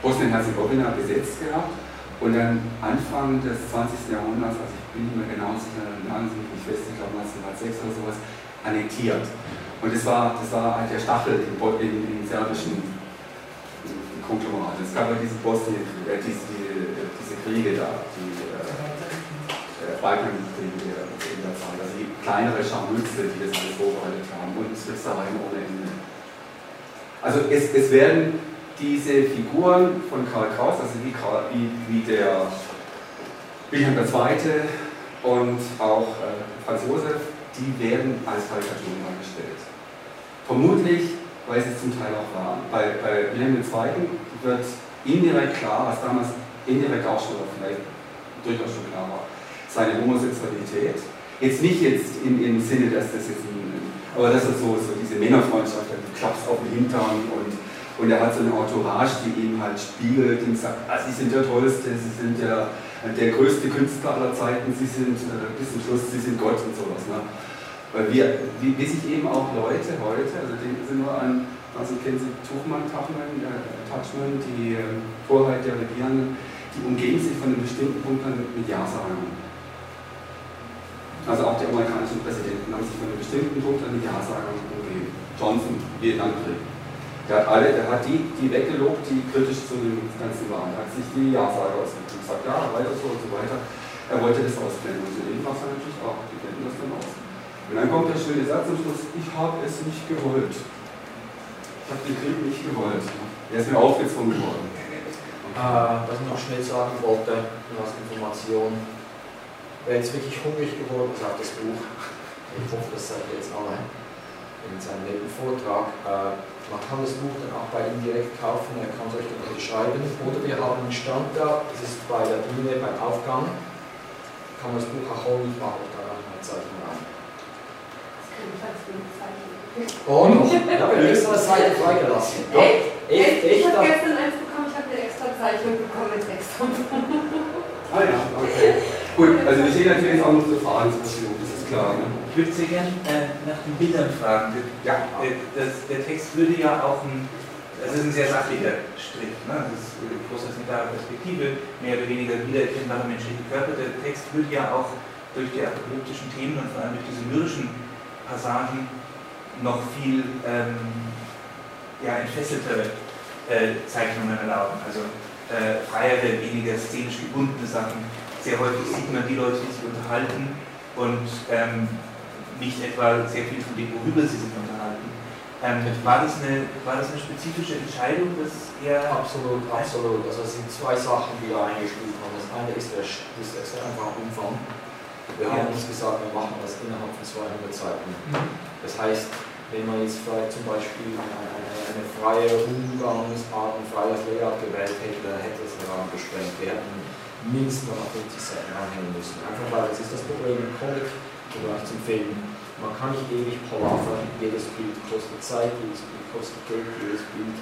Speaker 1: Bosnien-Herzegowina besetzt gehabt und dann Anfang des 20. Jahrhunderts, also ich bin nicht mehr genau sicher, nageln Sie nicht fest, ich glaube 1906 oder sowas, annektiert. Und das war, das war halt der Stachel im, im, im serbischen Konglomerat. Es gab ja diese Bosnien, äh, diese, die, diese Kriege da, die äh, äh, Balkankriege der, in der Zeit, also die kleinere Scharmützel, die das alles vorbereitet haben und Tricksereien ohne Ende. Also es, es werden diese Figuren von Karl Kraus, also wie, Karl, wie, wie der Wilhelm II. und auch äh, Franz Josef, die werden als Karikaturen dargestellt. Vermutlich, weil sie es zum Teil auch waren. Bei, bei Wilhelm II. wird indirekt klar, was damals indirekt auch schon oder vielleicht durchaus schon klar war, seine Homosexualität. Jetzt nicht jetzt im, im Sinne, dass das jetzt ein, aber das ist so, so diese Männerfreundschaft, du klappst auf den Hintern und, und er hat so eine Entourage, die ihm halt spiegelt und sagt, ah, Sie sind der Tollste, Sie sind der, der größte Künstler aller Zeiten, Sie sind äh, bis zum Schluss, Sie sind Gott und sowas. Ne? Weil wir, wie, wie sich eben auch Leute heute, also denken Sie nur an, also kennen Sie Tuchmann, Tachmann, äh, Touchman, die äh, Vorheit der Regierenden, die umgeben sich von einem bestimmten Punkt an mit Ja-Sagern. Also auch die amerikanischen Präsidenten haben sich von einem bestimmten Punkt an die Ja-Sager umgeben. Johnson, Vietnamkrieg. Der hat alle, der hat die, die weggelobt, die kritisch zu dem Ganzen waren. Er hat sich die Ja-Sager ausgesucht gesagt, ja, weiter so und so weiter. Er wollte das ausblenden und so war es natürlich auch. Die blenden das dann aus. Und dann kommt der schöne Satz am Schluss, ich habe es nicht gewollt. Ich habe den Krieg nicht gewollt. Er ist mir aufgezwungen worden.
Speaker 2: Äh, was ich noch schnell sagen wollte, als Information. Wer jetzt wirklich hungrig geworden ist auf das Buch, ich hoffe, das seid ihr jetzt alle in seinem netten Vortrag, äh, man kann das Buch dann auch bei ihm direkt kaufen, er kann es euch dann unterschreiben. Oder wir haben einen Stand da, das ist bei der Bühne beim Aufgang, kann man das Buch auch holen, ich mache euch da noch eine Zeichen
Speaker 5: ich Zeichen.
Speaker 2: Oh noch? Ich habe extra eine Seite freigelassen.
Speaker 5: Echt,
Speaker 2: echt?
Speaker 5: Ich habe gestern eins bekommen, ich habe eine extra Zeichnung bekommen mit Text. <laughs>
Speaker 1: Ah ja, okay. Gut, also wir stehen natürlich auch noch zur Fragen zur Verfügung, das ist klar. Ne?
Speaker 6: Ich würde sehr gerne äh, nach den Bildern fragen.
Speaker 1: Ja.
Speaker 6: Äh, das, der Text würde ja auch ein, das ist ein sehr sachlicher Strich, ne? das ist eine großartige Perspektive, mehr oder weniger wiedererkennbare menschliche Körper. Der Text würde ja auch durch die apokalyptischen Themen und vor allem durch diese myrischen Passagen noch viel ähm, ja, entfesseltere äh, Zeichnungen erlauben. Also äh, freiere, weniger szenisch gebundene Sachen. Sehr häufig sieht man die Leute, die sich unterhalten und ähm, nicht etwa sehr viel von dem, worüber sie sich unterhalten. Ähm, war, das eine, war das eine spezifische Entscheidung, dass er
Speaker 2: Absolut, absolut. Also es sind zwei Sachen, die da eingespielt haben. Das eine ist der, ist der einfache Umfang. Wir haben uns gesagt, wir machen das innerhalb von 200 Seiten. Das heißt, wenn man jetzt vielleicht zum Beispiel eine, eine, eine freie Umgangsart, ein freies Layout gewählt hätte, dann hätte es den Rahmen gesprengt. Wir hätten mindestens noch 50 Seiten anhängen müssen. Einfach weil das ist das Problem im Comic, oder auch zum Film. Man kann nicht ewig palavern, jedes Bild kostet Zeit, jedes Bild kostet Geld, jedes Bild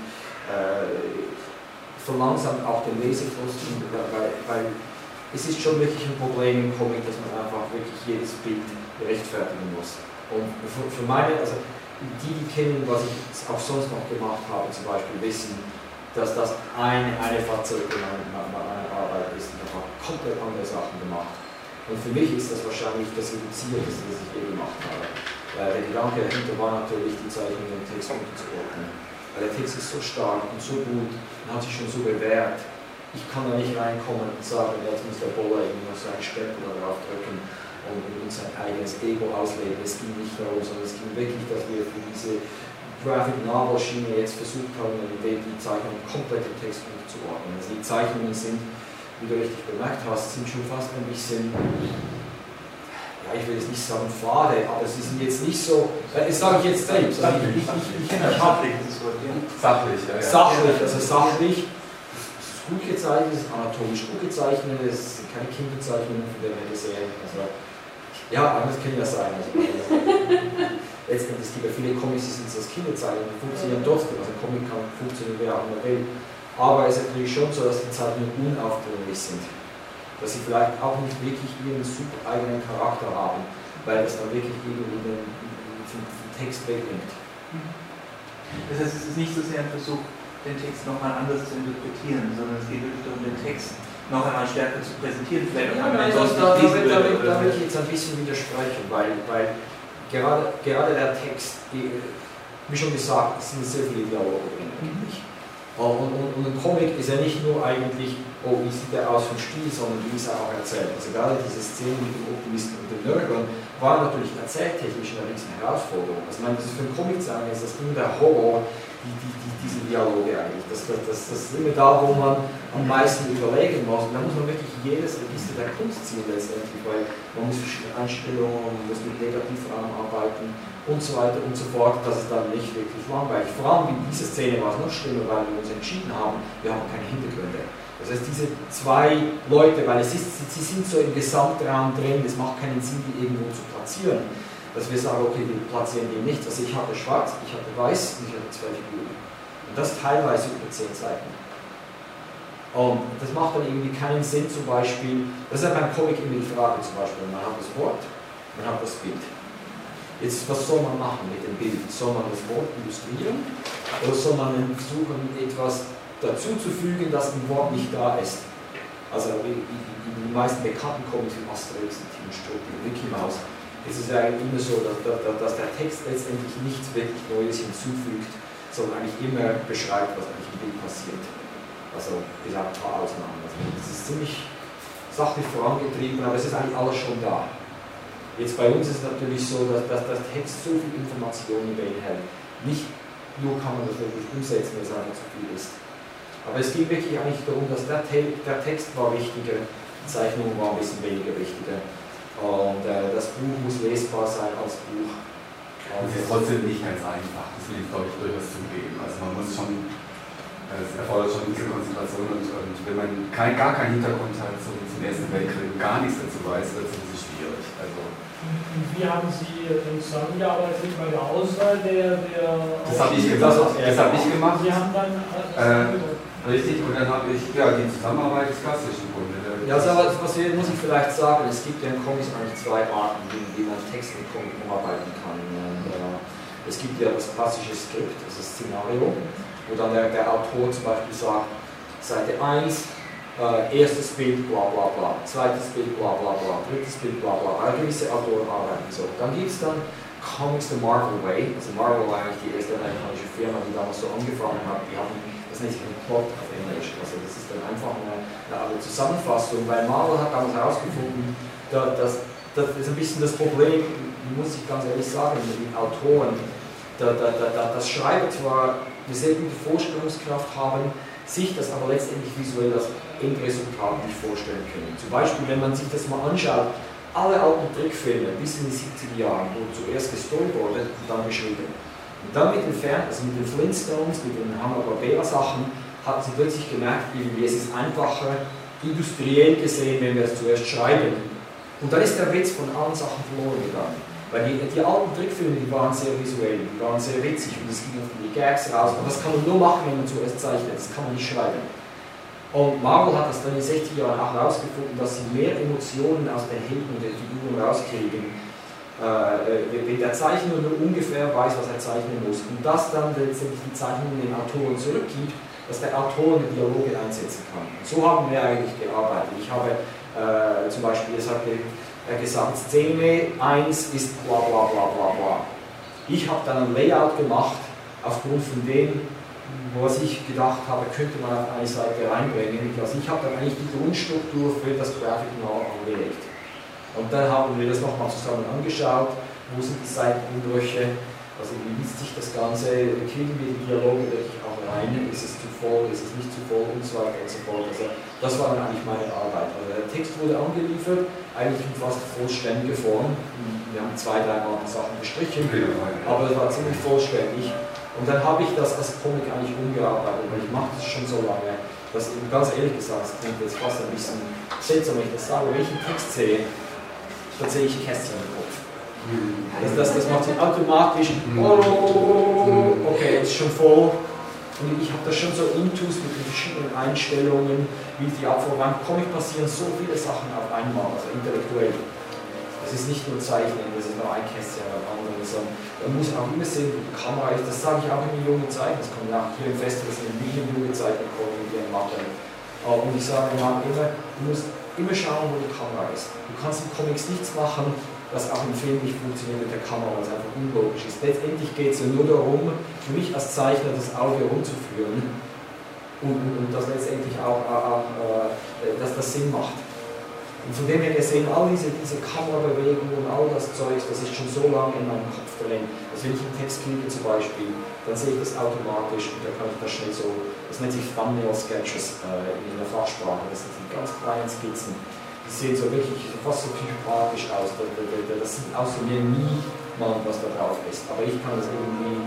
Speaker 2: äh, verlangsamt auch den Lesefluss, weil, weil es ist schon wirklich ein Problem im Comic, dass man einfach wirklich jedes Bild rechtfertigen muss. Und für, meine, also die, die kennen, was ich auch sonst noch gemacht habe, zum Beispiel wissen, dass das eine, eine Fahrzeug meiner, Arbeit ist. Ich habe komplett andere Sachen gemacht. Und für mich ist das wahrscheinlich das Reduzierteste, was ich je gemacht habe. Weil der Gedanke dahinter war natürlich, die Zeichnung im Text unterzuordnen. Weil der Text ist so stark und so gut und hat sich schon so bewährt. Ich kann da nicht reinkommen und sagen, jetzt muss der Boller irgendwie noch seinen Stempel darauf drücken und, und sein eigenes Ego ausleben. Es ging nicht darum, sondern es ging wirklich, dass wir für diese Graphic Novel Schiene jetzt versucht haben, die Zeichnungen komplett im Text unterzuordnen. Also die Zeichnungen sind, wie du richtig bemerkt hast, sind schon fast ein bisschen, ja, ich will jetzt nicht sagen fade, aber sie sind jetzt nicht so, äh, das sage ich jetzt selbst. Also ich, ich, ich, sachlich. Sachlich, ja, ja. Sachlich, also sachlich. Es ist anatomisch gut gezeichnet, es sind keine Kinderzeichnungen, von der wir gesehen. Also, ja, anders kann ja sein. Also, letztendlich, es gibt ja viele Comics, die sind als Kinderzeichen, die funktionieren trotzdem. Also Comic kann funktionieren, wer auch immer will. Aber es ist natürlich schon so, dass die Zeichnungen unaufdringlich sind. Dass sie vielleicht auch nicht wirklich ihren super eigenen Charakter haben, weil das dann wirklich irgendwie den, den, den Text wegnimmt.
Speaker 6: Das heißt, es ist nicht so sehr ein Versuch, den Text nochmal anders zu interpretieren, sondern es geht wirklich darum, den Text noch einmal stärker zu präsentieren. Vielleicht
Speaker 2: ja, nein, das, da, da, da, da, will ich jetzt ein bisschen widersprechen, weil, weil gerade, gerade der Text, wie schon gesagt, es sind sehr viele Dialoge drin eigentlich. Und, und, und, ein Comic ist ja nicht nur eigentlich, oh, wie sieht der aus vom Stil, sondern wie ist er auch erzählt. Also gerade diese Szene mit dem Optimisten und dem Nörgern war natürlich erzähltechnisch eine riesen Herausforderung. Also, ich meine, das ist für einen Comic sagen, ist das immer der Horror, die, die, die, diese Dialoge eigentlich. Das, das, das, das ist immer da, wo man am meisten überlegen muss. Und da muss man wirklich jedes Register der Kunst ziehen letztendlich, weil man muss verschiedene Einstellungen, man muss mit Negativrahmen arbeiten und so weiter und so fort. Das ist dann nicht wirklich langweilig. Vor allem in dieser Szene war es noch schlimmer, weil wir uns entschieden haben, wir haben keine Hintergründe. Das heißt, diese zwei Leute, weil es ist, sie sind so im Gesamtraum drin, es macht keinen Sinn, die irgendwo zu platzieren dass wir sagen, okay, wir platzieren die nicht. Also ich habe schwarz, ich habe weiß und ich habe zwei Figuren. Und das teilweise über zehn Seiten. Und das macht dann irgendwie keinen Sinn, zum Beispiel, das ist ja beim Comic immer die Frage, zum Beispiel, man hat das Wort, man hat das Bild. Jetzt, was soll man machen mit dem Bild? Soll man das Wort illustrieren oder soll man versuchen, etwas dazuzufügen, das im Wort nicht da ist? Also die, meisten bekannten Comics wie Asterix, Team Struppi, Mickey Mouse, ist es ja eigentlich immer so, dass, dass, der Text letztendlich nichts wirklich Neues hinzufügt, sondern eigentlich immer beschreibt, was eigentlich im Bild passiert. Also gesagt, ein paar Ausnahmen. Also das ist ziemlich sachlich vorangetrieben, aber es ist eigentlich alles schon da. Jetzt bei uns ist es natürlich so, dass, dass der Text so viel Informationen beinhaltet. Nicht nur kann man das wirklich umsetzen, weil es einfach zu viel ist. Aber es ging wirklich eigentlich darum, dass der, der Text war wichtiger, die Zeichnung war ein bisschen weniger wichtiger. Und äh, das Buch muss lesbar sein als Buch.
Speaker 1: Es ist trotzdem nicht ganz einfach, das will ich glaube ich durchaus zugeben. Also man muss schon, es erfordert schon diese Konzentration und, und wenn man kein, gar keinen Hintergrund hat zum, zum Ersten Weltkrieg und gar nichts dazu weiß, wird es ein bisschen schwierig. Also,
Speaker 4: und wie haben Sie denn zusammengearbeitet bei der Auswahl der... der
Speaker 1: das habe ich. Das, habe ich gemacht.
Speaker 4: Sie haben dann...
Speaker 1: Äh, richtig, und dann habe ich, ja, die Zusammenarbeit ist klassisch im Grunde.
Speaker 2: Ja, also, was wir, muss ich vielleicht sagen, es gibt ja in Comics eigentlich zwei Arten, wie, man Text in Comic umarbeiten kann. Äh, es gibt ja das klassische Skript, das ist Szenario, wo dann der, der Autor zum Beispiel sagt, Seite 1, äh, erstes Bild, bla bla bla, zweites Bild, bla bla bla, drittes Bild, bla bla bla. Gewisse Autoren arbeiten so. Dann gibt es dann Comics the Marvel Way, also Marvel war eigentlich die erste amerikanische Firma, die damals so angefangen hat, die haben das nennt sich auf Englisch. Also das ist dann einfach eine, eine Zusammenfassung, weil Marvel hat damals herausgefunden, da, dass, das ist ein bisschen das Problem, muss ich ganz ehrlich sagen, mit den Autoren, da, da, da, das Schreiber zwar eine sehr gute Vorstellungskraft haben, sich das aber letztendlich visuell das Endresultat nicht vorstellen können. Zum Beispiel, wenn man sich das mal anschaut, alle alten Trickfilme bis in die 70er Jahre wurden zuerst gestoryboardet und dann geschrieben. Und dann mit den Fern also mit den Flintstones, mit den Hanna-Barbera-Sachen, hat sie plötzlich gemerkt, irgendwie, es ist einfacher, industriell gesehen, wenn wir es zuerst schreiben. Und dann ist der Witz von allen Sachen verloren gegangen. Weil die, die alten Trickfilme, die waren sehr visuell, die waren sehr witzig und es ging auf die Gags raus. Und das kann man nur machen, wenn man zuerst zeichnet, das kann man nicht schreiben. Und Marvel hat das dann in den 60 Jahren auch herausgefunden, dass sie mehr Emotionen aus den Helden und den Figuren rauskriegen, wenn der Zeichner nur ungefähr weiß, was er zeichnen muss. Und das dann letztendlich die Zeichnung den Autoren zurückgibt, dass der Autor eine Dialoge einsetzen kann. So haben wir eigentlich gearbeitet. Ich habe äh, zum Beispiel, es hat äh, gesagt, Szene 1 ist bla bla bla bla bla. Ich habe dann ein Layout gemacht, aufgrund von dem, was ich gedacht habe, könnte man auf eine Seite reinbringen. Also ich habe dann eigentlich die Grundstruktur für das Graphic Novel angelegt. Und dann haben wir das nochmal zusammen angeschaut, wo sind die Seitenumbrüche, also wie liest sich das Ganze, kriegen wir die Dialoge wirklich auch rein, ist es zu voll, ist es nicht zu voll und so weiter und so fort. Also das war dann eigentlich meine Arbeit. Also der Text wurde angeliefert, eigentlich in fast vollständige Form. Wir haben zwei, drei Mal Sachen gestrichen, aber es war ziemlich vollständig. Und dann habe ich das als Comic eigentlich umgearbeitet, weil ich mache das schon so lange, dass ganz ehrlich gesagt, es klingt jetzt fast ein bisschen seltsam, wenn ich das sage, wenn ich einen Text sehe, dann sehe ich Kästchen im Kopf. Also das, das macht sich automatisch, oh, okay, jetzt ist schon voll. Und ich habe da schon so Intus mit den verschiedenen Einstellungen, wie die Abfolge. Beim Comic passieren so viele Sachen auf einmal, also intellektuell. Es ist nicht nur Zeichnen, das ist nur ein Kästchen am anderen, sondern man muss auch immer sehen, wo die Kamera ist. Das sage ich auch in den jungen Zeiten. Das kommt nach hier im Festival, das in junge Zeiten kommen, die machen. Und ich sage immer, du musst immer schauen, wo die Kamera ist. Du kannst in Comics nichts machen, was auch im Film nicht funktioniert mit der Kamera, was einfach unlogisch ist. Letztendlich geht es ja nur darum, für mich als Zeichner das Auge herumzuführen und, und, und dass letztendlich auch, auch äh, dass das Sinn macht. Und von dem her gesehen, all diese, diese Kamerabewegungen und all das Zeug, das ist schon so lange in meinem Kopf drin. Also wenn ich einen Text kriege zum Beispiel, dann sehe ich das automatisch und dann kann ich das schnell so, das nennt sich Thumbnail Sketches äh, in der Fachsprache, das sind die ganz kleinen Skizzen. Die sehen so wirklich fast so typographisch aus, das sieht aus wie niemand, was da drauf ist, aber ich kann das irgendwie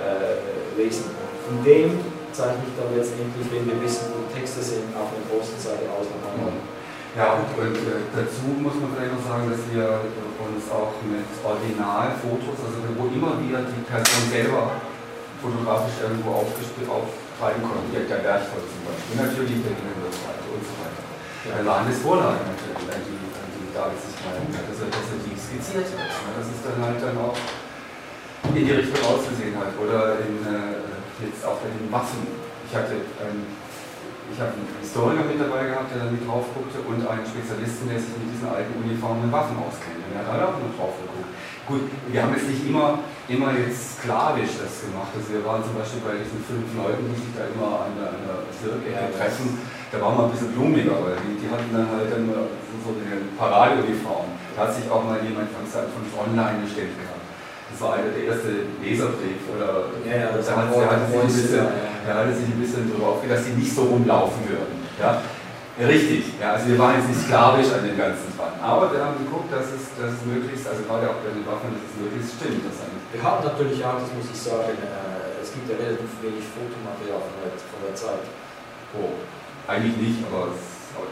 Speaker 2: äh, lesen. Von dem zeichne ich dann letztendlich, wenn wir wissen, wo Texte sind, auf der großen Seite aus nochmal.
Speaker 1: Ja, und, und äh, dazu muss man vielleicht noch sagen, dass wir uns auch mit Originalfotos, also wo immer wir die Person selber fotografisch irgendwo auftreiben konnten, wie der Bergvoll zum Beispiel, natürlich der Hintergrundseite und so weiter. Ja. Dann waren das Vorlagen natürlich, an die, an die hat, dass er, dass er die skizziert hat. Das ist dann halt dann auch in die Richtung ausgesehen hat. Oder in, äh, jetzt auch bei den Waffen. Ich hatte ähm, ich habe einen Historiker mit dabei gehabt, der da mit drauf guckte und einen Spezialisten, der sich mit diesen alten Uniformen und Waffen auskennt. Und der hat alle auch noch drauf geguckt. Gut, wir haben jetzt nicht immer, immer jetzt sklavisch das gemacht. Also wir waren zum Beispiel bei diesen fünf Leuten, die sich da immer an der, an der Bezirkecke treffen. Da waren wir ein bisschen blumiger, weil die, die hatten dann halt dann so eine Paradeuniform. Da hat sich auch mal jemand von, von online gestellt gehabt. Das war einer der erste Leserbrief oder
Speaker 2: ja, ja, das
Speaker 1: da hat, der hatte sich ein bisschen, ja, ja. hatte sich ein bisschen darüber aufgeregt, dass die nicht so rumlaufen würden. Ja? Ja, richtig, ja, also wir waren jetzt nicht sklavisch an dem ganzen dran, aber wir haben geguckt, dass es, dass es möglichst, also gerade auch bei den Waffen, dass es möglichst stimmt.
Speaker 2: Wir haben natürlich auch, das muss ich sagen, äh, es gibt ja relativ wenig Fotomaterial von der, von der Zeit.
Speaker 1: Oh, eigentlich nicht, aber es,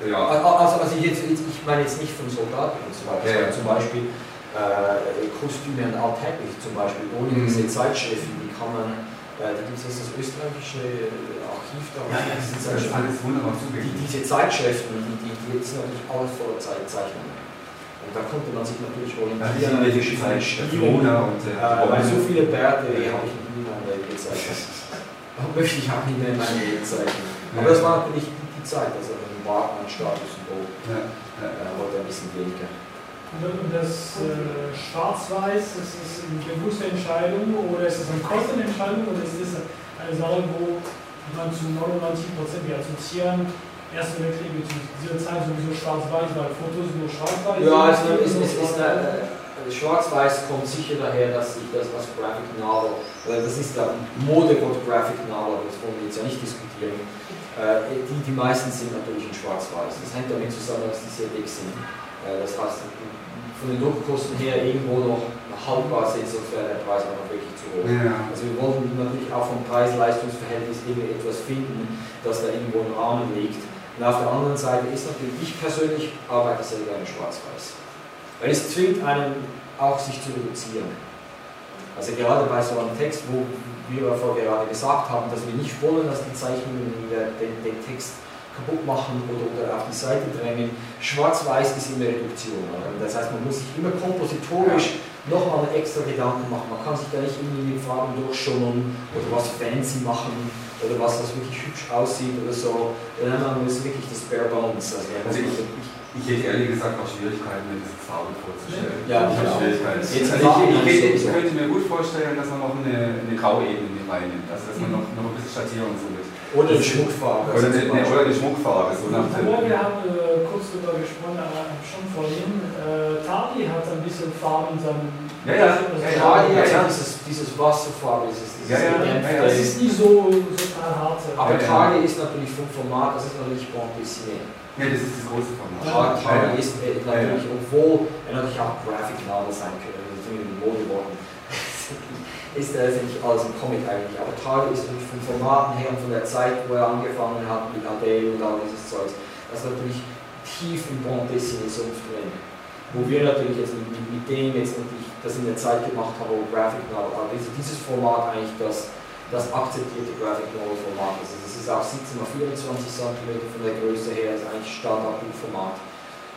Speaker 1: ja.
Speaker 2: Also, also jetzt, ich meine jetzt nicht von Soldaten und so weiter, ja, zum Beispiel äh, Kostüme und alltäglich zum Beispiel, ohne mhm. diese Zeitschriften, die kann man, äh, da gibt es das österreichische Archiv da.
Speaker 1: Ja, ja, wunderbar
Speaker 2: zugänglich. Die, diese Zeitschriften, die, die, die sind natürlich alles voller Zeichnungen. Und da konnte man sich natürlich orientieren
Speaker 1: an welche Zeitschriften. Und,
Speaker 2: äh, äh, weil so viele Bärte ja. habe ich nie in meinem Leben gezeichnet. möchte ich auch nicht mehr in meinem Leben zeichnen. Aber das war natürlich die Zeit, also ein Bart, ein Statussymbol. Ja. Ja. Äh, heute ein bisschen weniger.
Speaker 4: Und das äh, Schwarz-Weiß, ist das eine bewusste Entscheidung oder ist das eine Kostenentscheidung oder ist das eine Sache, wo man zu 99 Prozent wir assoziieren, Erste Weltkrieg mit dieser Zeit sowieso Schwarz-Weiß, weil Fotos nur Schwarz-Weiß
Speaker 2: Ja, also ist, ist, ist eine, Schwarz-Weiß kommt sicher daher, dass ich das als Graphic Novel, weil das ist der Modewort Graphic Novel, das wollen wir jetzt ja nicht diskutieren. Äh, die, die meisten sind natürlich in Schwarz-Weiß. Das hängt damit zusammen, dass die sehr dick sind. Äh, das heißt, von den Druckkosten her irgendwo noch haltbar sind, sonst wäre der Preis auch noch wirklich zu hoch.
Speaker 1: Ja.
Speaker 2: Also wir wollten natürlich auch vom Preis-Leistungs-Verhältnis irgendwie etwas finden, das da irgendwo im Rahmen liegt. Und auf der anderen Seite ist natürlich, ich persönlich arbeite sehr gerne schwarz-weiß. Weil es zwingt einen auch sich zu reduzieren. Also gerade bei so einem Text, wo wir vorher gerade gesagt haben, dass wir nicht wollen, dass die Zeichnungen den, den Text kaputt machen oder, oder auf die Seite drängen. Schwarz-Weiß ist immer Reduktion. Oder? Das heißt, man muss sich immer kompositorisch nochmal extra Gedanken machen. Man kann sich da nicht irgendwie mit Farben durchschummern oder was fancy machen oder was das wirklich hübsch aussieht oder so. Man muss wirklich das Bare Bones. Also,
Speaker 1: Also ich, ich hätte ehrlich gesagt auch Schwierigkeiten, mir das Farbe vorzustellen.
Speaker 2: Ja,
Speaker 1: ich
Speaker 2: genau.
Speaker 1: Schwierigkeiten.
Speaker 2: Jetzt
Speaker 1: Also
Speaker 2: Farben
Speaker 1: ich, ich, ich
Speaker 2: sowieso.
Speaker 1: könnte mir gut vorstellen, dass man noch eine, eine graue Ebene mit reinnimmt. Also dass man noch, noch ein bisschen Schattierung so mit.
Speaker 2: Oder eine Schmuckfarbe.
Speaker 1: Oder
Speaker 2: also Beispiel.
Speaker 1: oder eine Schmuckfarbe. So nach dem,
Speaker 4: wir haben äh, kurz darüber gesprochen, aber schon vorhin. Äh, Tali hat ein bisschen Farbe in seinem.
Speaker 1: Ja, ja,
Speaker 4: Also,
Speaker 1: ja,
Speaker 2: Ja,
Speaker 1: ja,
Speaker 2: dieses, dieses Wasserfarbe, dieses, dieses
Speaker 1: Ja, ja,
Speaker 2: gedämpfte.
Speaker 1: ja, ja.
Speaker 4: Das ist nicht so, so hart.
Speaker 2: Aber
Speaker 1: Ja, ja.
Speaker 2: Tali ist natürlich vom Format, das ist natürlich Bond Dessiné.
Speaker 1: ja, das ist das große Format.
Speaker 2: Tali, Tali ist natürlich, obwohl er natürlich auch Graphic Novel sein könnte, das sind in Mode geworden, ist er letztendlich alles ein Comic eigentlich. Aber Tali ist natürlich vom Formaten her und von der Zeit, wo er angefangen hat mit Adele und all dieses Zeugs, das ist natürlich tief im Bond Dessiné-Sumpf drin. Wo wir natürlich jetzt mit, mit, dem jetzt natürlich das in der Zeit gemacht haben, wo Graphic Novel, aber dieses, Format eigentlich das, das akzeptierte Graphic Novel Format ist. Also es ist auch 17 x 24 cm von der Größe her, ist eigentlich Standardbuchformat.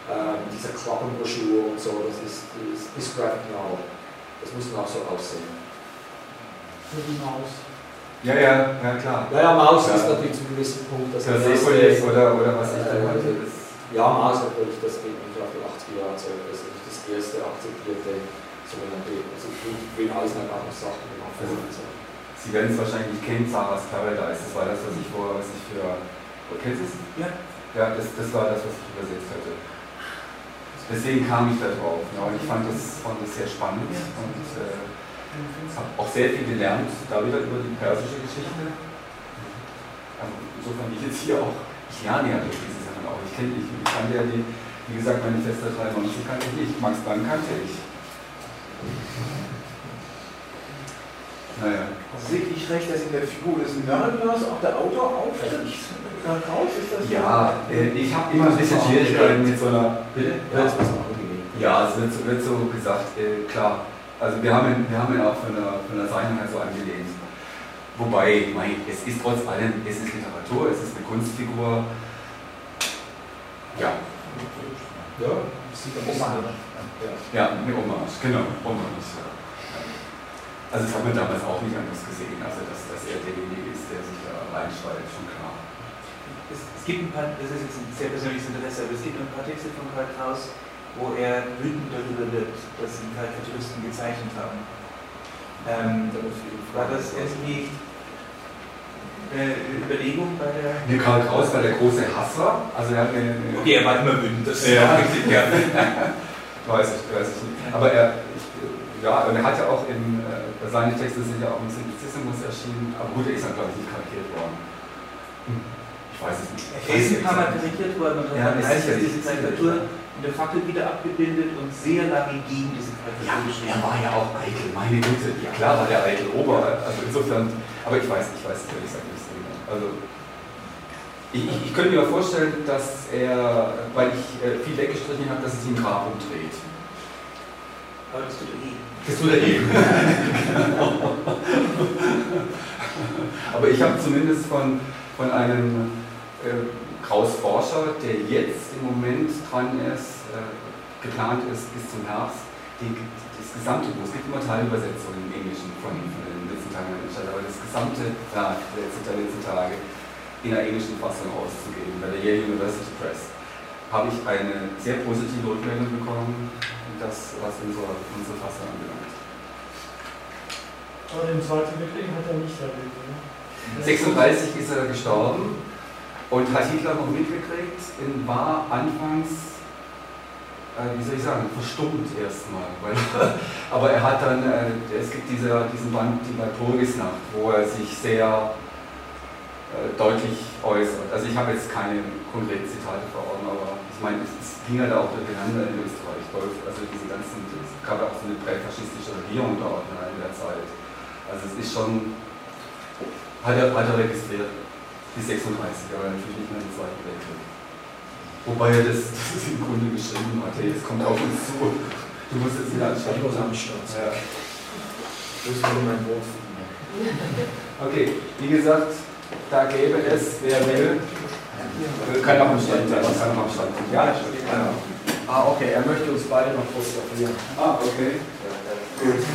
Speaker 2: Ähm, dieser Klappenbroschur und so, das ist, ist, ist Graphic Novel. Das muss dann auch so aussehen.
Speaker 4: Für die Maus.
Speaker 1: Ja, ja, ja, klar.
Speaker 2: Ja, ja, Maus
Speaker 1: Ja.
Speaker 2: ist natürlich zu einem gewissen Punkt das
Speaker 1: Das Sequoias oder, oder was ich da
Speaker 2: Äh.
Speaker 1: Das,
Speaker 2: Ja, Maus natürlich, das geht nicht auf die 80er Jahre zurück. Das ist nicht das erste akzeptierte sogenannte, also Will Eisner auch noch Sachen gemacht hat. und so.
Speaker 1: Sie werden es wahrscheinlich kennen, Sarah's Paradise. Das war das, was ich vor, was ich für. Oh, kennst du es?
Speaker 6: Ja.
Speaker 1: Ja, das, das war das, was ich übersetzt hatte. Deswegen kam ich da drauf. Ja, und ich fand das, fand das sehr spannend und äh, habe auch sehr viel gelernt, da wieder über die persische Geschichte. Also insofern ich jetzt hier auch, ich lerne ja durch diese Sachen auch. Ich kenne ich, ich kannte ja die, wie gesagt, Manifesta 93 kannte ich nicht, Max Planck kannte ich. Naja.
Speaker 3: Sehe ich recht, dass in der Figur des Nörglers auch der Autor auftritt? Raus ist das
Speaker 1: Ja, äh, ich habe immer ein bisschen Schwierigkeiten mit so einer. Bitte?
Speaker 2: Ja, das ist.
Speaker 1: Ja, es wird, so- wird so gesagt, äh, klar. Also wir haben, ihn, wir haben ihn auch von der, von der Zeichnung her so angelehnt. Wobei, mein, es ist trotz allem, es ist Literatur, es ist eine Kunstfigur. Ja,
Speaker 2: Ja, sieht ein bisschen Ja.
Speaker 1: ja, eine Hommage, genau, Hommage. Ja. Also das hat man damals auch nicht anders gesehen, also dass, dass er derjenige ist, der sich da reinschreibt, schon klar.
Speaker 6: Es, es gibt ein paar, das ist jetzt ein sehr persönliches Interesse, aber es gibt ein paar Texte von Karl Kraus, wo er wütend darüber wird, dass ihn Karikaturisten gezeichnet haben. Ähm, war das irgendwie eine Überlegung bei der.
Speaker 1: Nee, Karl Kraus war der große Hasser, also er hat eine, eine
Speaker 6: Okay, er war immer wütend, das
Speaker 1: Ja,
Speaker 6: ist
Speaker 1: ja. <laughs> weiß ich, weiß ich nicht. Aber er, ich, ja, und er hat ja auch in, äh, seine Texte sind ja auch im Simplicissimus erschienen, aber gut, er ist dann, glaube ich, nicht karikiert worden. Hm. Ich weiß es nicht.
Speaker 6: Er ist ein paar Mal karikiert worden und
Speaker 1: Ja,
Speaker 6: dann heißt,
Speaker 1: sicherlich,
Speaker 6: diese Karikatur in der Fackel wieder abgebildet und sehr lange gegen diese Karikatur
Speaker 1: Ja,
Speaker 6: geschrieben.
Speaker 1: er war ja auch eitel, meine Güte. Ja, klar war der eitel Ober, also insofern, aber ich weiß, ich weiß es ehrlich gesagt nicht so genau. Also, ich, ich, ich könnte mir vorstellen, dass er, weil ich äh, viel weggestrichen habe, dass es ihm Grab umdreht.
Speaker 6: Aber das tut er eh.
Speaker 1: Das tut er eben. <laughs> <laughs> Aber ich habe zumindest von, von einem äh, Kraus-Forscher, der jetzt im Moment dran ist, äh, geplant ist bis zum Herbst, die, das gesamte Buch, es gibt immer Teilübersetzungen im Englischen von, von den letzten Tagen der Menschheit, aber das gesamte Werk der letzten, der letzten Tage in der englischen Fassung auszugeben, bei der Yale University Press, habe ich eine sehr positive Rückmeldung bekommen, das, was unsere, unsere Fassung anbelangt.
Speaker 4: Aber den Zweiten Weltkrieg hat er nicht erlebt. Ne?
Speaker 1: 36 ist er gestorben und hat Hitler noch mitgekriegt war anfangs, äh, wie soll ich sagen, verstummt erstmal. <laughs> Aber er hat dann, äh, es gibt diese, diesen Band, die Walpurgisnacht, wo er sich sehr äh, deutlich äußert. Also ich habe jetzt keine konkreten Zitate vor Augen, aber ich meine, es, es ging ja da auch durcheinander in Österreich. Also diese ganzen, es gab ja auch so eine präfaschistische Regierung dort ne, in der Zeit. Also es ist schon, hat er, hat er registriert, die 36, aber natürlich nicht mehr den Zweiten Weltkrieg. Wobei er das, <laughs> das im Grunde geschrieben hat, hey, es kommt auf uns zu. Du musst jetzt wieder anschauen.
Speaker 2: Ich muss am Start.
Speaker 1: Ja.
Speaker 2: Das war mein Wort.
Speaker 1: Okay, wie gesagt, da gäbe es, wer will, kann auch am Stand sein, kann auch am Stand sein. Ja,
Speaker 2: Ah, okay, er möchte uns beide noch fotografieren.
Speaker 1: Ah, okay.
Speaker 2: Gut.